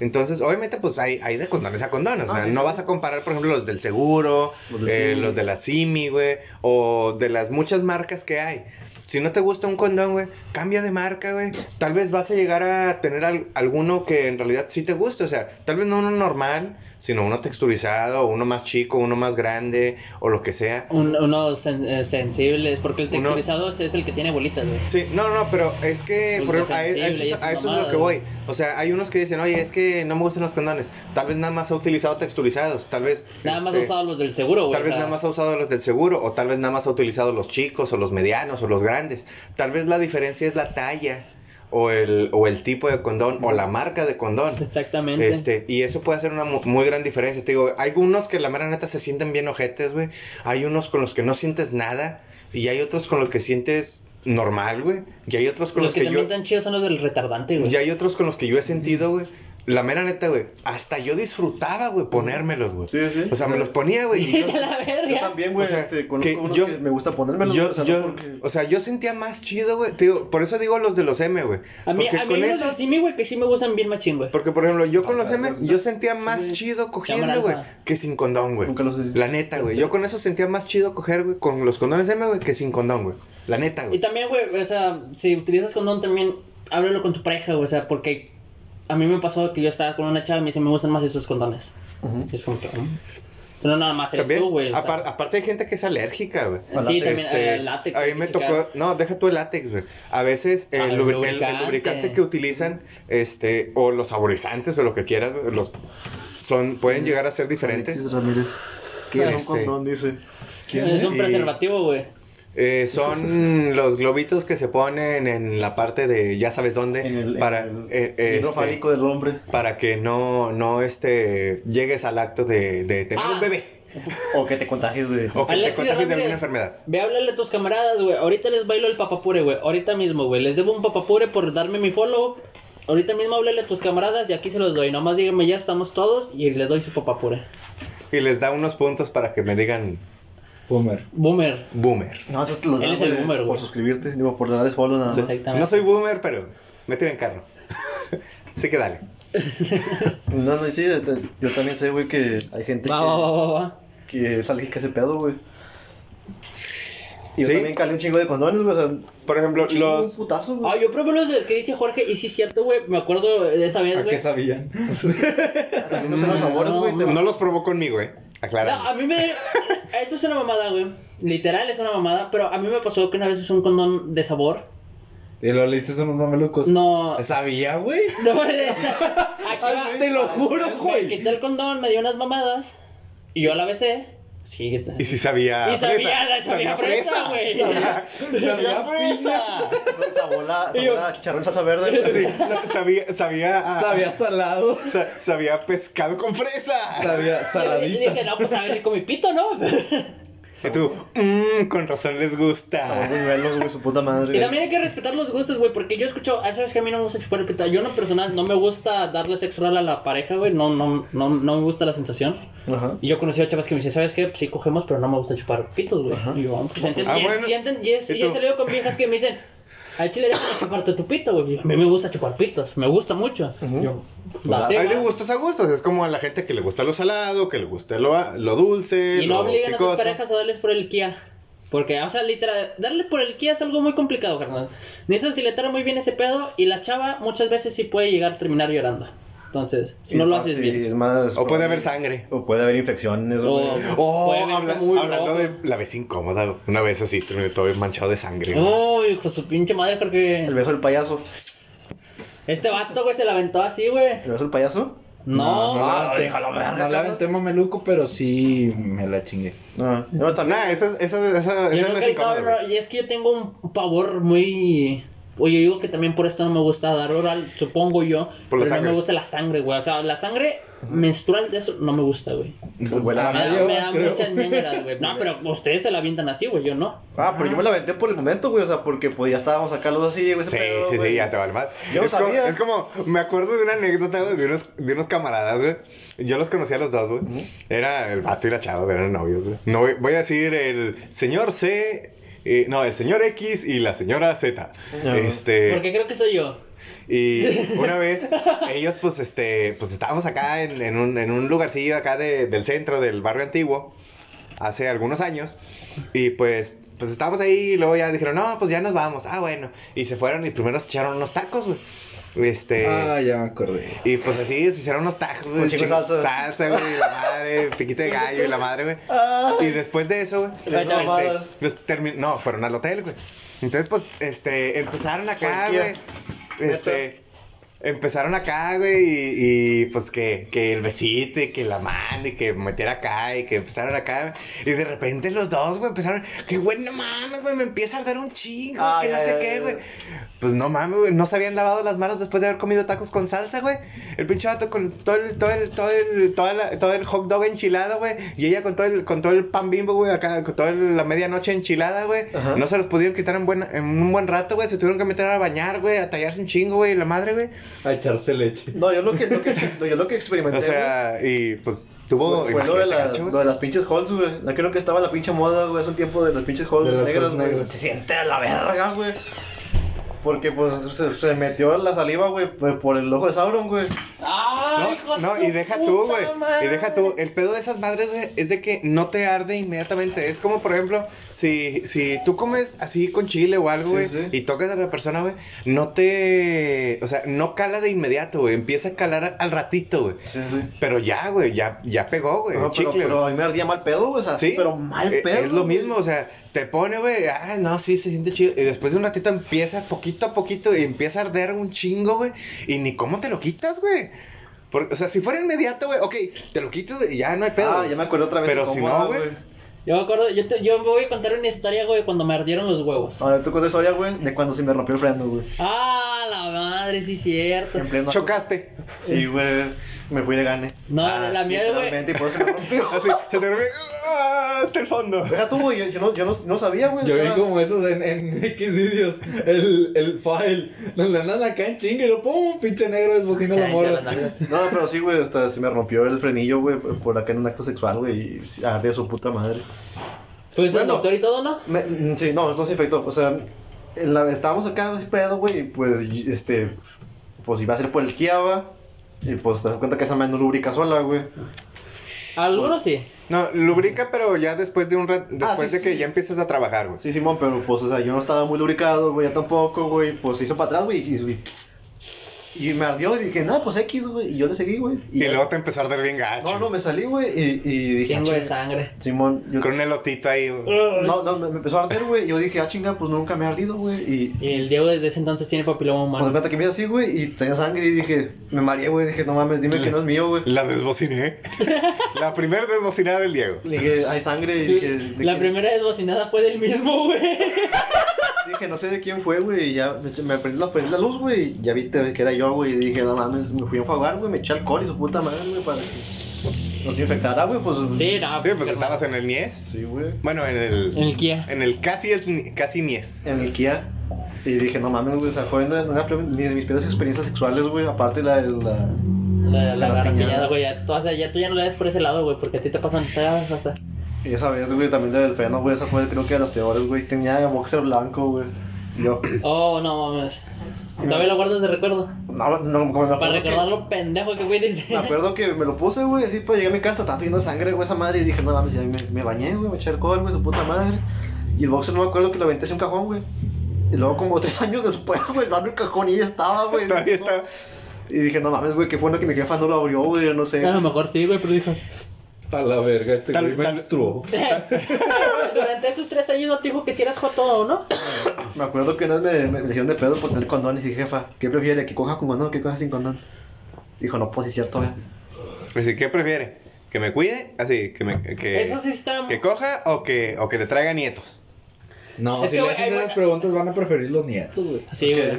Entonces, obviamente, pues hay, hay de condones a condones. o Ah, sea, sí, no sí. vas a comparar, por ejemplo, los del seguro, Los del eh, los de la Simi, güey, o de las muchas marcas que hay. Si no te gusta un condón, güey, cambia de marca, güey. Tal vez vas a llegar a tener al- alguno que en realidad sí te guste. O sea, tal vez no uno normal, sino uno texturizado, o uno más chico, uno más grande, o lo que sea. Un- unos sen- eh, sensibles, porque el texturizado es- es el que tiene bolitas, güey. Sí, no, no, pero es que por ejemplo, a, eso, esas a eso es lo que voy. O sea, hay unos que dicen, oye, es que no me gustan los condones. Tal vez nada más ha utilizado texturizados, tal vez... Nada más este, ha usado los del seguro, güey. Tal vez nada más ha usado los del seguro, o tal vez nada más ha utilizado los chicos, o los medianos, o los grandes. Tal vez la diferencia es la talla, o el, o el tipo de condón, o la marca de condón. Exactamente. Este, y eso puede hacer una mu- muy gran diferencia. Te digo, hay unos que la mera neta se sienten bien ojetes, güey. Hay unos con los que no sientes nada, y hay otros con los que sientes normal, güey. Y hay otros con los los, que, que, también yo... están chidos son los del retardante, güey. Y hay otros con los que yo he sentido, güey. La mera neta, güey. Hasta yo disfrutaba, güey, ponérmelos, güey. Sí, sí. O sea, me los ponía, güey. y yo- Vete a la verga. Yo también, güey, O sea, este, conozco que unos yo- que me gusta ponérmelos, yo, o sea, yo- no porque... o sea, yo sentía más chido, güey. Te digo, por eso digo los de los M, güey. A mí, Porque a mí unos eso- del Simi, güey, que sí me gustan bien machín, güey. Porque, por ejemplo, yo con los Ah, M, yo sentía más Sí. chido cogiendo, güey, que sin condón, güey. Nunca lo sé. La neta, güey. Yo con eso sentía más chido coger, güey, con los condones M, güey, que sin condón, güey. La neta, Y güey. también, güey, o sea, si utilizas condón también, háblalo con tu pareja, güey, o sea, porque a mí me pasó que yo estaba con una chava y me dice, me gustan más esos condones. Ujú. Y es como que, mm. Tú no nada más eres También, tú, güey. o sea, apar- aparte hay gente que es alérgica, güey. sí, látex, también Este, el látex. a mí me tocó, no, deja tú el látex, güey. A veces Ah, el, el lubri- el- el lubricante. lubricante que utilizan, este, o los saborizantes o lo que quieras, los son, pueden llegar a ser diferentes. Alexis Ramírez. Que es un Este, condón, dice. Es un Y- preservativo, güey. Eh, son los globitos que se ponen en la parte de ya sabes dónde En el, para en el eh, eh, este, del hombre. para que no no este llegues al acto de, de tener Ah. un bebé O que te contagies de... o que Alexis te contagies de alguna enfermedad. Ve a hablarle a tus camaradas, güey. Ahorita les bailo el papapure, güey. Ahorita mismo, güey. Les debo un papapure por darme mi follow. Ahorita mismo háblale a tus camaradas y aquí se los doy. Nomás díganme, ya estamos todos y les doy su papapure. Y les da unos puntos para que me digan Boomer. Boomer. boomer. No, eso te los Él dan, es el boomer, güey. Por suscribirte, digo, por darles follow nada más. Exactamente. No soy boomer, pero me tiran carro. Así que dale. No, no, sí, yo también sé, güey, que hay gente Va, que, va, va, va, va. que es alérgica a ese pedo, güey. Y yo ¿Sí? también calé un chingo de condones, güey, o sea, Por ejemplo, chingo, un los putazo, Ah, güey. yo probé los de- que dice Jorge y sí es cierto, güey. Me acuerdo de esa vez, ¿A güey. qué sabían? También no sé los sabores, güey. te- no los probó conmigo, eh. Aclara. No, a mí me. Esto es una mamada, güey. Literal es una mamada. Pero a mí me pasó que una vez usé un condón de sabor. ¿Y lo leíste unos mamelucos? No. ¿Sabía, güey? No. Te lo juro, Me güey. quité el condón, me dio unas mamadas. Y yo la besé. Sí, está. Y si sabía Y sabía, fresa. sabía fresa, güey. Sabía, sabía fresa. Sabor a, Y yo- sabor a chicharrón salsa verde. Sí, sa- sabía, sabía, a- Sabía salado. sa- sabía pescado con fresa. Sabía Y saladita. dije, no, pues a ver con mi pito, ¿no? Y tú, mmm, con razón les gusta. güey, su puta madre. Y también hay que respetar los gustos, güey, porque yo escucho, ah, sabes que a mí no me gusta chupar el pito. Yo en lo personal no me gusta darle sexo oral a la pareja, güey, no, no, no, no me gusta la sensación. Ajá. Y yo conocí a chavas que me dicen, ¿sabes qué? Pues sí cogemos, pero no me gusta chupar pitos, güey. Ajá. Y yo, pues Ah, y, bueno. y enten- y es- ¿Y y he salido con viejas que me dicen, al chile déjame chuparte tu pito, güey. A mí me gusta chupar pitos, me gusta mucho. Ujú. Yo, Pues, date, Hay de gustos a gustos. Es como a la gente que le gusta lo salado, que le gusta lo, lo dulce. Y no obligan a sus parejas a darles por el Kia. Porque, o sea, literal, darle por el Kia es algo muy complicado, carnal. Necesitas dilatar muy bien ese pedo y la chava muchas veces sí puede llegar a terminar llorando. Entonces, si Y no lo haces bien. Es más, O puede haber sangre. O puede haber infecciones, O- güey. Oh, habla- muy hablando de la vez incómoda, güey. una vez así, terminé todo manchado de sangre. Uy, con su pinche madre, creo El beso del payaso. Este vato, güey, se la aventó así, güey. ¿El beso del payaso? No, no, la aventé- déjalo, verga, no la aventé mameluco, pero sí me la chingué. No, yo también. Nah, esa, esa, esa, esa no es que, incómoda, no, no, y es que yo tengo un pavor muy. Oye, digo que también por esto no me gusta dar oral, supongo yo. Por pero no me gusta la sangre, güey. O sea, la sangre menstrual de eso no me gusta, güey. Pues, Me da, medio, me da muchas ñañeras, güey. No, pero ustedes se la avientan así, güey, yo no. Ah, pero yo me la aventé por el momento, güey. O sea, porque pues ya estábamos acá los así, güey. Sí, pedo, sí, güey. sí, ya te vale más. Yo no es, como, sabía. es como, me acuerdo de una anécdota, güey, de unos, de unos camaradas, güey. Yo los conocía a los dos, güey. Era el vato y la chava, eran novios, güey. No, voy- voy a decir el señor C, eh, no, el señor X y la señora Z. No. Este. Porque creo que soy yo. Y una vez, ellos, pues, este, pues estábamos acá en, en un, en un lugarcillo acá de- del centro del barrio antiguo, hace algunos años, y pues, pues estábamos ahí y luego ya dijeron, no, pues ya nos vamos, ah, bueno, y se fueron y primero se echaron unos tacos, güey. Este, Ah, ya me acordé. y pues así se hicieron unos tacos, güey. Chingo- salsa. Salsa, güey, y la madre, piquito de gallo y la madre, güey. Ah, Y después de eso, güey, este, pues, termi- no, fueron al hotel, güey. Entonces, pues, este, empezaron acá, güey. Este, empezaron acá, güey, y, y, pues que, que el besito y que la mano y que metiera acá y que empezaron acá. Y de repente los dos, güey, empezaron, que güey, no mames, güey, me empieza a arder un chingo, que no sé qué, güey. Pues no mames, güey, no se habían lavado las manos después de haber comido tacos con salsa, güey. El pinche vato con todo el, todo el, todo el, toda la- todo el hot dog enchilado, güey. Y ella con todo el, con todo el pan bimbo, güey, acá, con toda la medianoche enchilada, güey. No se los pudieron quitar en, buen, en un buen rato, güey. Se tuvieron que meter a bañar, güey, a tallarse un chingo, güey, la madre, güey. A echarse leche. No, yo lo que, lo que, no, yo lo que experimenté, O sea, y pues tuvo. fue lo de, imagínate, la- gacho, güey. lo de las pinches halls, güey. La creo que estaba la pinche moda, güey, hace un tiempo de las pinches halls las negras, negras. Se siente a la verga, güey. Porque pues se, se metió la saliva, güey, por por el ojo de Sauron, güey. ¡Ay, hijo No, de y deja puta tú, güey. Y deja tú. El pedo de esas madres, güey, es de que no te arde inmediatamente. Es como, por ejemplo, si, si tú comes así con chile o algo, güey, sí. y tocas a la persona, güey, no te. O sea, no cala de inmediato, güey. Empieza a calar al ratito, güey. Sí, sí. Pero ya, güey, ya, ya pegó, güey. No, pero, chicle, pero a mí me ardía mal pedo, güey, o sea, sí, pero mal Eh, pedo. Es lo güey. mismo, o sea, te pone, güey, ah, no, sí, se siente chido. Y después de un ratito empieza, poquito a poquito, y empieza a arder un chingo, güey. Y ni cómo te lo quitas, güey. Porque, o sea, si fuera inmediato, güey, ok, te lo quitas, güey, y ya no hay pedo. Ah, ya me acuerdo otra vez. Pero si no, ah, güey. Yo me acuerdo, yo, te- yo me voy a contar una historia, güey, cuando me ardieron los huevos. A ver, tú cuenta historia, güey, de cuando se me rompió el freno, güey. Ah, la madre, sí, cierto. En pleno- Chocaste. Sí, güey, me fui de gane. No, Ah, la mía, güey. Y por eso se me rompió. Así, se te rompe, ah, hasta el fondo. Deja tú, güey, yo, yo no, yo no, no sabía, güey. Yo vi como esos en, en X videos, el, el file, donde andan acá en chingue y lo pum, pinche negro desbocina la morra. No, pero sí, güey, hasta se me rompió el frenillo, güey, por acá en un acto sexual, güey, y sí, ardía su puta madre. ¿Fuiste al Bueno. doctor y todo, no? Me- mm, sí, no, no se infectó, o sea, en la- estábamos acá así pedo, güey, y pues, este, pues iba a ser por el Kiava, y pues te das cuenta que esa madre no lubrica sola, güey. Algunos sí. No, lubrica, pero ya después de un rat- después Ah, sí, de que sí. ya empiezas a trabajar, güey. Sí, Simón, pero pues, o sea, yo no estaba muy lubricado, güey, ya tampoco, güey, pues se hizo para atrás, güey, y, y, y me ardió y dije, nada, pues X, güey, y yo le seguí, güey. Y, luego te empezó a arder bien gacho. No, no, me salí, güey, y, y dije, Chingo ah, de chinga. sangre. Simón, yo... Con un elotito ahí, güey. No, no, me, me empezó a arder, güey, y yo dije, ah, chinga, pues nunca me ha ardido, güey, y... Y el Diego desde ese entonces tiene papiloma Pues humano. cuenta que me así, güey, y tenía sangre y dije, me mareé, güey, dije, no mames, dime que no es mío, güey. La desbociné. la primera desbocinada del Diego. Le dije, hay sangre y dije, ¿de La quién? primera desbocinada fue del mismo, güey. Dije, no sé de quién fue, güey, y ya me, me prendí, la, prendí la luz, güey, y ya vi que era yo, güey, y dije, no mames, me fui a enjuagar, güey, me eché alcohol y su puta madre, güey, para que no se infectara, güey, pues... Sí, no. Sí, pues estabas en el Nies. Sí, güey, Bueno, en el. En el Kia. En el casi, el, casi Nies. en el Kia. Y dije, no mames, güey, o sea, fue una, una de mis primeras experiencias sexuales, güey, aparte la, la... La, la, La garrapiñada, piñada. güey. Ya, tú, o sea, ya tú ya no le das por ese lado, güey, porque a ti te pasan todas o sea. Y esa vez, güey, también del freno, güey, esa fue creo que de las peores, güey, tenía boxer blanco, güey. Yo, Oh, no mames. Todavía lo guardas de recuerdo. no, no, como me Para acuerdo que- recordar lo pendejo que fui dice. Me acuerdo que me lo puse, güey, así para llegar a mi casa, estaba de sangre, güey, esa madre, y dije, no mames, ya me, me bañé, güey, me eché alcohol, güey, su puta madre. Y el boxer no me acuerdo que lo aventé hacia un cajón, güey. Y luego, como tres años después, güey, lo abro el cajón y ya estaba, güey. Todavía está. Y dije, no mames, güey, qué bueno que mi jefa no lo abrió, güey, yo no sé. A lo mejor sí, güey, pero dijo. A la verga, este Tal- güey tal- menstruó. Durante esos tres años no te dijo que si eras joto o no. Me acuerdo que una vez me, me dijeron de pedo por tener condón y dije, jefa, ¿qué prefiere? ¿Que coja con condón o que coja sin condón? Dijo, no, pues es cierto, güey. Pues, ¿y ¿qué prefiere? ¿Que me cuide? Así, que me... Que, Eso sí está. ¿Que coja o que, o que le traiga nietos? No, Es si que, le güey, haces esas buena- preguntas van a preferir los nietos, güey. Sí, güey.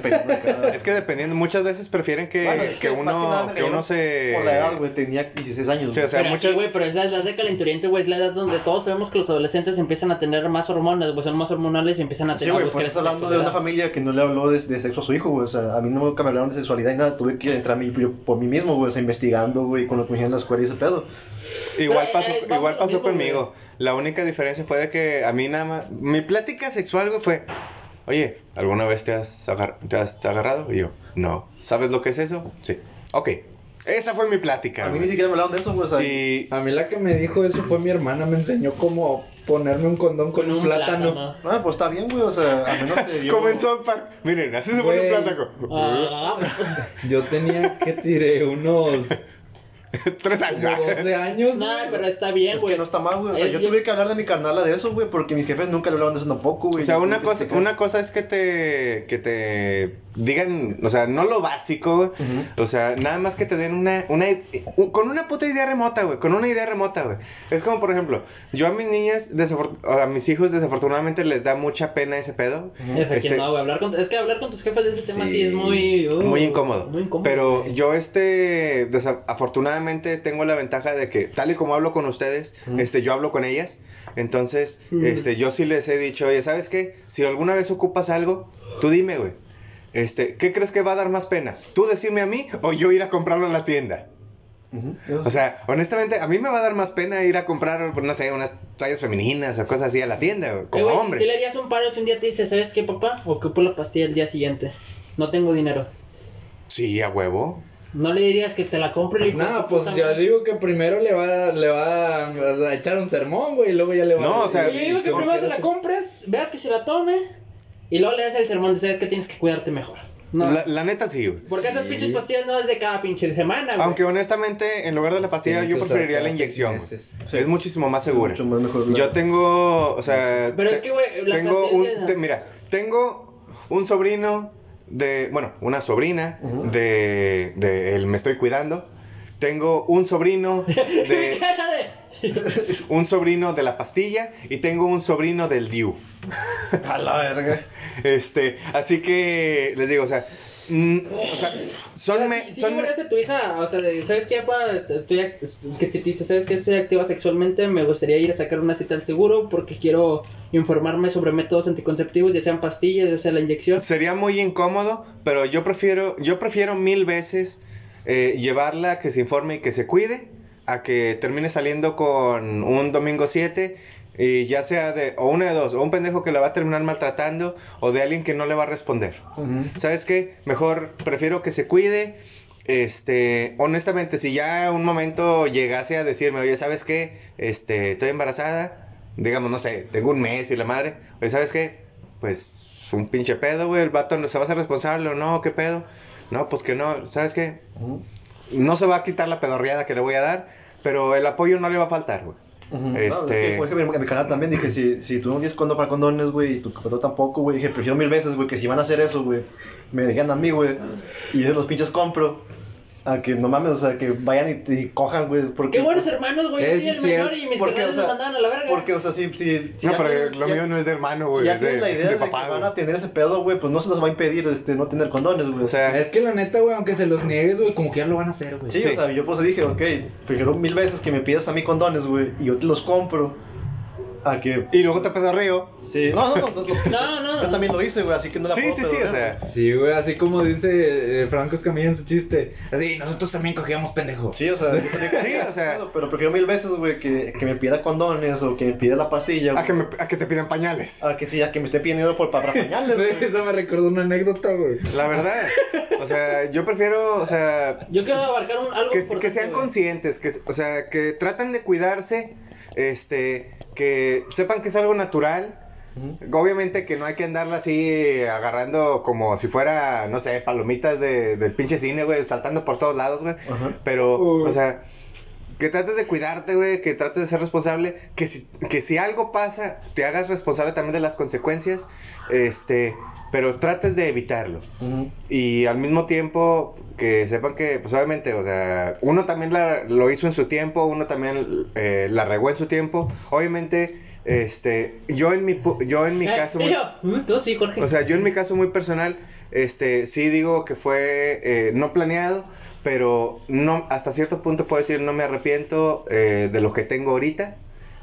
Es que dependiendo, muchas veces prefieren que, Bueno, es que, uno, que uno se... Por la edad, güey, tenía 16 años. Sí, o güey. sea, pero muchas- sí, güey, pero es la edad de calenturiente, güey, es la edad donde todos sabemos que los adolescentes empiezan a tener más hormonas, güey, son más hormonales y empiezan a Sí, tener güey, buscar pues estás hablando de una familia que no le habló de, de sexo a su hijo, güey. O sea, a mí nunca me hablaron de sexualidad y nada. Tuve que entrar a mí, yo, por mí mismo, güey, o sea, investigando, güey, con lo que me dijeron en la escuela y ese pedo. Igual Pero, pasó, eh, igual pasó conmigo. La única diferencia fue de que a mí nada más... Mi plática sexual, güey, fue... Oye, ¿alguna vez te has, agar- te has agarrado? Y yo, no. ¿Sabes lo que es eso? Sí. Ok. Esa fue mi plática. A mí güey. ni siquiera me hablaron de eso, sea, Y... A mí la que me dijo eso fue mi hermana, me enseñó cómo ponerme un condón con, un, plátano. no, pues está bien, güey. O sea, a menos te dio. South Park. Miren, así se pone un plátano. Ah, Yo tenía que tiré unos Tres años. como 12 años. no, güey. pero está bien, Es güey. que no está mal, güey. O sea, Es yo bien- tuve que hablar de mi carnala de eso, güey, porque mis jefes nunca le hablaban de eso tampoco, güey. O sea, una cosa, una cosa es que te, que te digan, o sea, no lo básico, güey. O sea, nada más que te den una, una, un- con una puta idea remota, güey, con una idea remota, güey. Es como, por ejemplo, yo a mis niñas, a mis hijos, desafortunadamente les da mucha pena ese pedo. Es que Este- no, güey, hablar con, es que hablar con tus jefes de ese tema sí es muy... uh, Muy incómodo. Muy incómodo. Pero güey. yo, este, desafortunadamente tengo la ventaja de que, tal y como hablo con ustedes, este, yo hablo con ellas. Entonces, este, yo sí les he dicho, oye, ¿sabes qué? Si alguna vez ocupas algo, tú dime, güey. Este, ¿qué crees que va a dar más pena? ¿Tú decirme a mí o yo ir a comprarlo en la tienda? O sea, honestamente, a mí me va a dar más pena ir a comprar, no sé, unas toallas femeninas o cosas así a la tienda, como hombre. Si le harías un paro si un día te dice, ¿sabes qué, papá? Ocupo la pastilla el día siguiente. No tengo dinero. Sí, a huevo. No le dirías que te la compre y No, pues yo digo que primero le va, le va a echar un sermón, güey, y luego ya le va No, a o sea, Yo digo que primero se la compres, veas que se la tome y luego le das el sermón de sabes que tienes que cuidarte mejor. No, La, la neta sí, güey. porque esas pinches pastillas no es de cada pinche semana, güey. Aunque honestamente, en lugar de la pastilla, yo preferiría la inyección. Sí. Es muchísimo más segura. Mucho más mejor la- Yo tengo, o sea... Pero te- es que, güey, Tengo un... de- te- mira, tengo un sobrino de... Bueno, una sobrina de, de... El me estoy cuidando. Tengo un sobrino de... un sobrino de la pastilla y tengo un sobrino del DIU. A la verga. Este, así que les digo, o sea, mm, o sea, son, O sea, me- si, si son a tu hija, o sea, de, ¿sabes qué? Estoy, que si te dice, ¿sabes qué? Estoy activa sexualmente, me gustaría ir a sacar una cita al seguro porque quiero informarme sobre métodos anticonceptivos, ya sean pastillas, ya sea la inyección. sería muy incómodo, pero yo prefiero, yo prefiero mil veces eh, llevarla a que se informe y que se cuide, a que termine saliendo con un domingo 7 y ya sea de o una de dos, o un pendejo que la va a terminar maltratando o de alguien que no le va a responder. ¿Sabes qué? Mejor prefiero que se cuide. Este, honestamente, si ya un momento llegase a decirme, oye, ¿sabes qué? Este, estoy embarazada, digamos, no sé, tengo un mes y la madre, oye, ¿sabes qué? Pues un pinche pedo, güey, el vato no se va a hacer responsable o no, ¿qué pedo? No, pues que no, ¿sabes qué? No se va a quitar la pedorreada que le voy a dar, pero el apoyo no le va a faltar, güey. Ujú. No, Este- es que, por ejemplo, en mi canal también dije, si, si tú no tienes condón para condones, güey, y tu condón tampoco, güey, dije, prefiero mil veces, güey, que si van a hacer eso, güey, me dejan a mí, güey, y yo los pinches compro, a que no mames, o sea, que vayan y, y cojan, güey, porque... Qué buenos hermanos, güey. Yo Es soy el cierto, menor y mis porque, canales o sea, mandaban a la verga. Porque, o sea, si... si, si no, ya pero tienen- lo si ya- mío no es de hermano, Si güey, ya es de, tienen la idea de de, papá, que van güey. a tener ese pedo, güey, pues no se los va a impedir este, no tener condones, güey. O sea, Es que la neta, güey, aunque se los niegues, güey, como que ya lo van a hacer, güey. Sí, Sí. o sea, yo pues dije, ok, prefiero mil veces que me pidas a mí condones, güey, y yo te los compro, a que... y luego te pedorreo. Sí, no, no, no, no, No, no, yo también lo hice, güey, así que no la Sí, puedo sí, sí, o perdonar. sea. Sí, güey, así como dice eh, Franco Escamilla en su chiste. Así, nosotros también cogíamos pendejos. Sí, o sea, yo también- Sí, o sea. Pero prefiero mil veces, güey, que, que me pida condones o que me pida la pastilla, A que, me- a que te pidan pañales. a que sí, a que me esté pidiendo por para pañales, Sí, güey. Eso me recordó una anécdota, güey. La verdad. O sea, yo prefiero, o sea, Yo quiero abarcar un, algo que, que sean conscientes, que, o sea, que traten de cuidarse, este, que sepan que es algo natural, Obviamente que no hay que andarla así agarrando como si fuera, no sé, palomitas de, del pinche cine, güey, saltando por todos lados, güey. Pero, Uy. o sea, que trates de cuidarte, güey, que trates de ser responsable, que si, que si algo pasa, te hagas responsable también de las consecuencias, este, pero trates de evitarlo. Y al mismo tiempo que sepan que, pues obviamente, o sea, uno también la- lo hizo en su tiempo, uno también eh, la regó en su tiempo. Obviamente, este, yo en mi, pu- yo en mi Eh, caso, muy- yo, mm, tú sí, Jorge. o sea, yo en mi caso muy personal, este, sí digo que fue eh, no planeado, pero no, hasta cierto punto puedo decir no me arrepiento eh, de lo que tengo ahorita.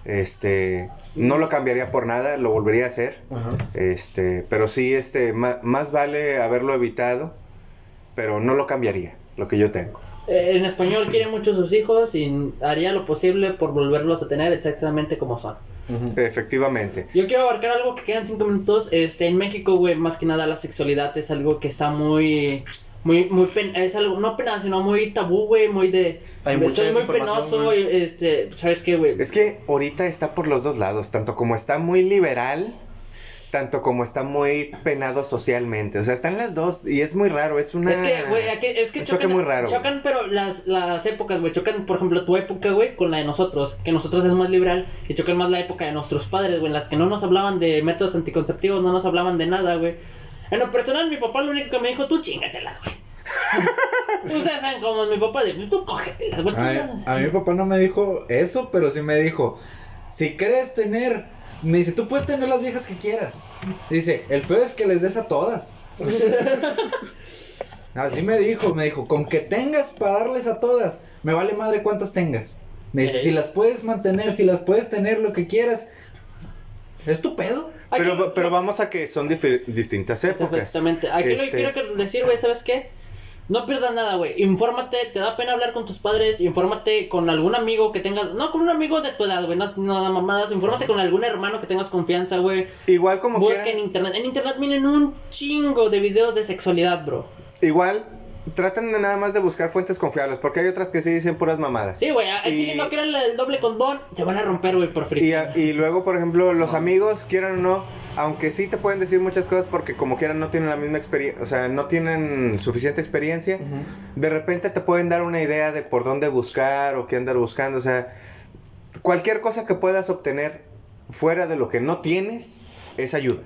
Este, no lo cambiaría por nada, lo volvería a hacer. Ajá. Este, pero sí, este, más vale haberlo evitado, pero no lo cambiaría, lo que yo tengo. Eh, en español quiere mucho a sus hijos y haría lo posible por volverlos a tener exactamente como son. Efectivamente. Yo quiero abarcar algo que quedan cinco minutos. Este, en México, güey, más que nada la sexualidad es algo que está muy, muy, muy, pen- es algo, no penado, sino muy tabú, güey, muy de, Hay soy muy penoso, güey. y, este, ¿sabes qué, güey? Es que ahorita está por los dos lados, tanto como está muy liberal, tanto como está muy penado socialmente. O sea, están las dos y es muy raro, es una... Es que, güey, aquí- es que choque chocan, muy raro. chocan, pero las, las épocas, güey, chocan, por ejemplo, tu época, güey, con la de nosotros, que nosotros es más liberal, y chocan más la época de nuestros padres, güey, en las que no nos hablaban de métodos anticonceptivos, no nos hablaban de nada, güey. En lo personal, mi papá lo único que me dijo, tú chingatelas, güey. Ustedes saben cómo es mi papá, de, tú cógetelas, güey. A, a mi papá no me dijo eso, pero sí me dijo, si quieres tener, me dice, tú puedes tener las viejas que quieras. Dice, el peor es que les des a todas. Así me dijo, me dijo, con que tengas para darles a todas, me vale madre cuántas tengas. Me dice, si las puedes mantener, si las puedes tener lo que quieras, es tu pedo. Aquí- Pero, pero vamos a que son distintas épocas. Exactamente. Aquí lo que Este- quiero decir, güey, ¿sabes qué? No pierdas nada, güey. Infórmate, te da pena hablar con tus padres, infórmate con algún amigo que tengas, no con un amigo de tu edad, güey, no, no nada mamadas, infórmate con algún hermano que tengas confianza, güey. Igual como Busca en internet. En internet vienen un chingo de videos de sexualidad, bro. Igual traten de nada más de buscar fuentes confiables, porque hay otras que sí dicen puras mamadas. Sí, güey, así Y- no quieran el doble condón, se van a romper, güey, por Y, free. a- y luego, por ejemplo, los amigos, quieran o no, aunque sí te pueden decir muchas cosas porque como quieran no tienen la misma experiencia, o sea, no tienen suficiente experiencia, de repente te pueden dar una idea de por dónde buscar o qué andar buscando, o sea, cualquier cosa que puedas obtener fuera de lo que no tienes es ayuda.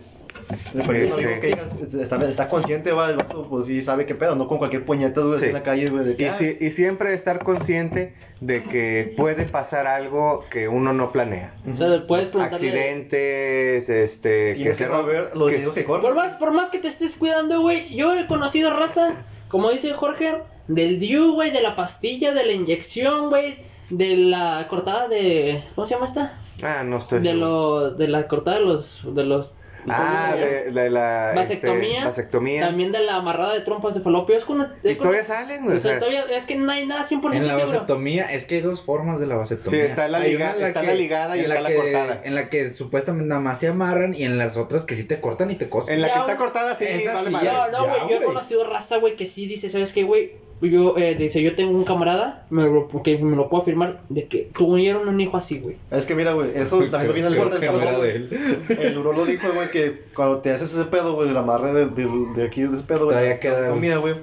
Este- que está, está consciente, va, el vato, pues sí sabe qué pedo, no con cualquier puñeta, güey, así Sí. en la calle, güey, de que, Y, ah, si- y siempre estar consciente de que puede pasar algo que uno no planea. O sea, puedes preguntarle... Accidentes, este, tienes que se- saber los que- que corren. Por más, por más que te estés cuidando, güey, yo he conocido raza, como dice Jorge, del DIU, güey, de la pastilla, de la inyección, güey, de la cortada de... ¿Cómo se llama esta? Ah, no estoy De seguro. los... De la cortada de los... De los Ah, de, de la este, vasectomía. También de la amarrada de trompas de falopio. Es con, Y es con- todavía salen, güey. o sea, todavía, es que no hay nada 100% En la seguro. vasectomía, es que hay dos formas de la vasectomía. Sí, está la liga- está la ligada y en está la que- cortada. En la que supuestamente nada más se amarran y en las otras que sí te cortan y te cosen. en la Ya, que está cortada, sí, Esa vale sí, madre. ya. No, no, güey, yo he conocido raza, güey, que sí dice, ¿sabes qué, güey? Yo, eh, dice, yo tengo un camarada, me lo, que me lo puedo afirmar, de que tuvieron un hijo así, güey. Es que mira, güey, eso también lo viene el Creo corte que del de. El urologo dijo, güey, que cuando te haces ese pedo, güey, del amarre de, de, de aquí, de ese pedo, güey, Todavía de queda- comida, güey,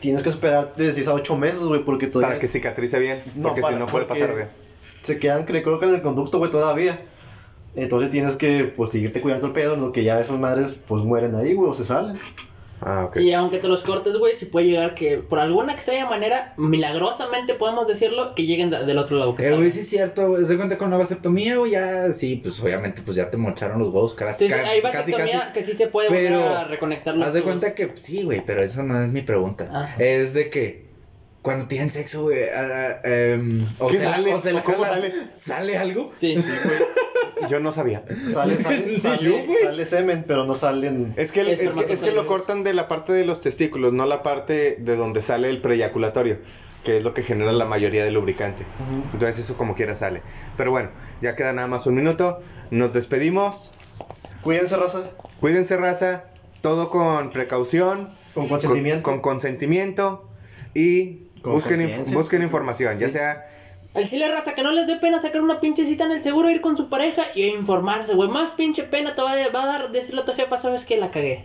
tienes que esperar de 10 a 8 meses, güey, porque todavía Para que cicatrice bien, No, porque para- si no puede pasar bien. se quedan, que creo que en el conducto, güey, todavía. Entonces tienes que, pues, seguirte cuidando el pedo, en lo que ya esas madres, pues, mueren ahí, güey, o se salen. Ah, ok. Y aunque te los cortes, güey, sí puede llegar que, por alguna extraña manera, milagrosamente podemos decirlo, que lleguen de- del otro lado. Que Eh, güey, sí es cierto, güey. Se cuenta con la vasectomía, güey, ya, sí, pues obviamente, pues ya te mocharon los huevos, casi, Sí, sí, hay casi, vasectomía casi. que sí se puede Pero, volver a reconectar los Haz de cuenta que, sí, güey, pero eso no es mi pregunta. Ah. Es de que cuando tienen sexo, güey, em, o, ¿Qué se la- sale? o se la ¿O cómo sale? ¿Sale algo? Sí. Yo no sabía. Sale, sale, Ni sale, yo, güey. sale semen, pero no salen. Es que, es, que, es que Espermatozoides. lo cortan de la parte de los testículos, no la parte de donde sale el preyaculatorio, que es lo que genera la mayoría del lubricante. Entonces eso como quiera sale. Pero bueno, ya queda nada más un minuto. Nos despedimos. Cuídense, raza, Cuídense, raza. Todo con precaución. con consentimiento. Con, con consentimiento. Y busquen, inf- busquen información. Ya Sí. sea Al chile, hasta que no les dé pena sacar una pinche cita en el seguro, ir con su pareja y informarse, güey. Más pinche pena te va a, va a dar decirle a tu jefa, sabes que la cagué.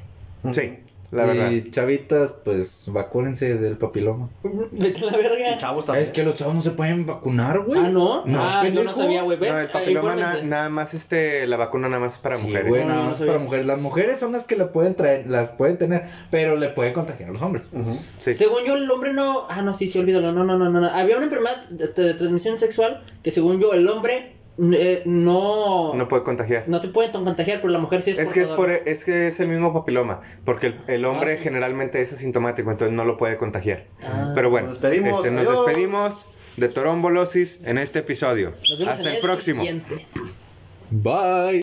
Sí, la verdad. Y chavitas, pues vacúnense del papiloma. Vete a la Y verga. chavos también. Es que los chavos no se pueden vacunar, güey. Ah, ¿no? No, ah, yo no sabía, güey. No, el eh, papiloma na- nada más, este, la vacuna nada más es para Sí, mujeres. güey, nada no más para mujeres. Las mujeres son las que le pueden traer, las pueden tener, pero le puede contagiar a los hombres. Sí. Según yo, el hombre no. Ah, no, sí, sí, olvídalo. No, no, no, no. no. Había una enfermedad de, de transmisión sexual que, según yo, el hombre eh, no. No puede contagiar. no se puede contagiar, pero la mujer sí es Es que es, por, portadora. es que es el mismo papiloma, porque el, el hombre Ah, sí. generalmente es asintomático, entonces no lo puede contagiar. Ah. Pero bueno, Nos despedimos, este, nos despedimos de torombolosis en este episodio. Nos vemos Hasta en el próximo. siguiente. Bye.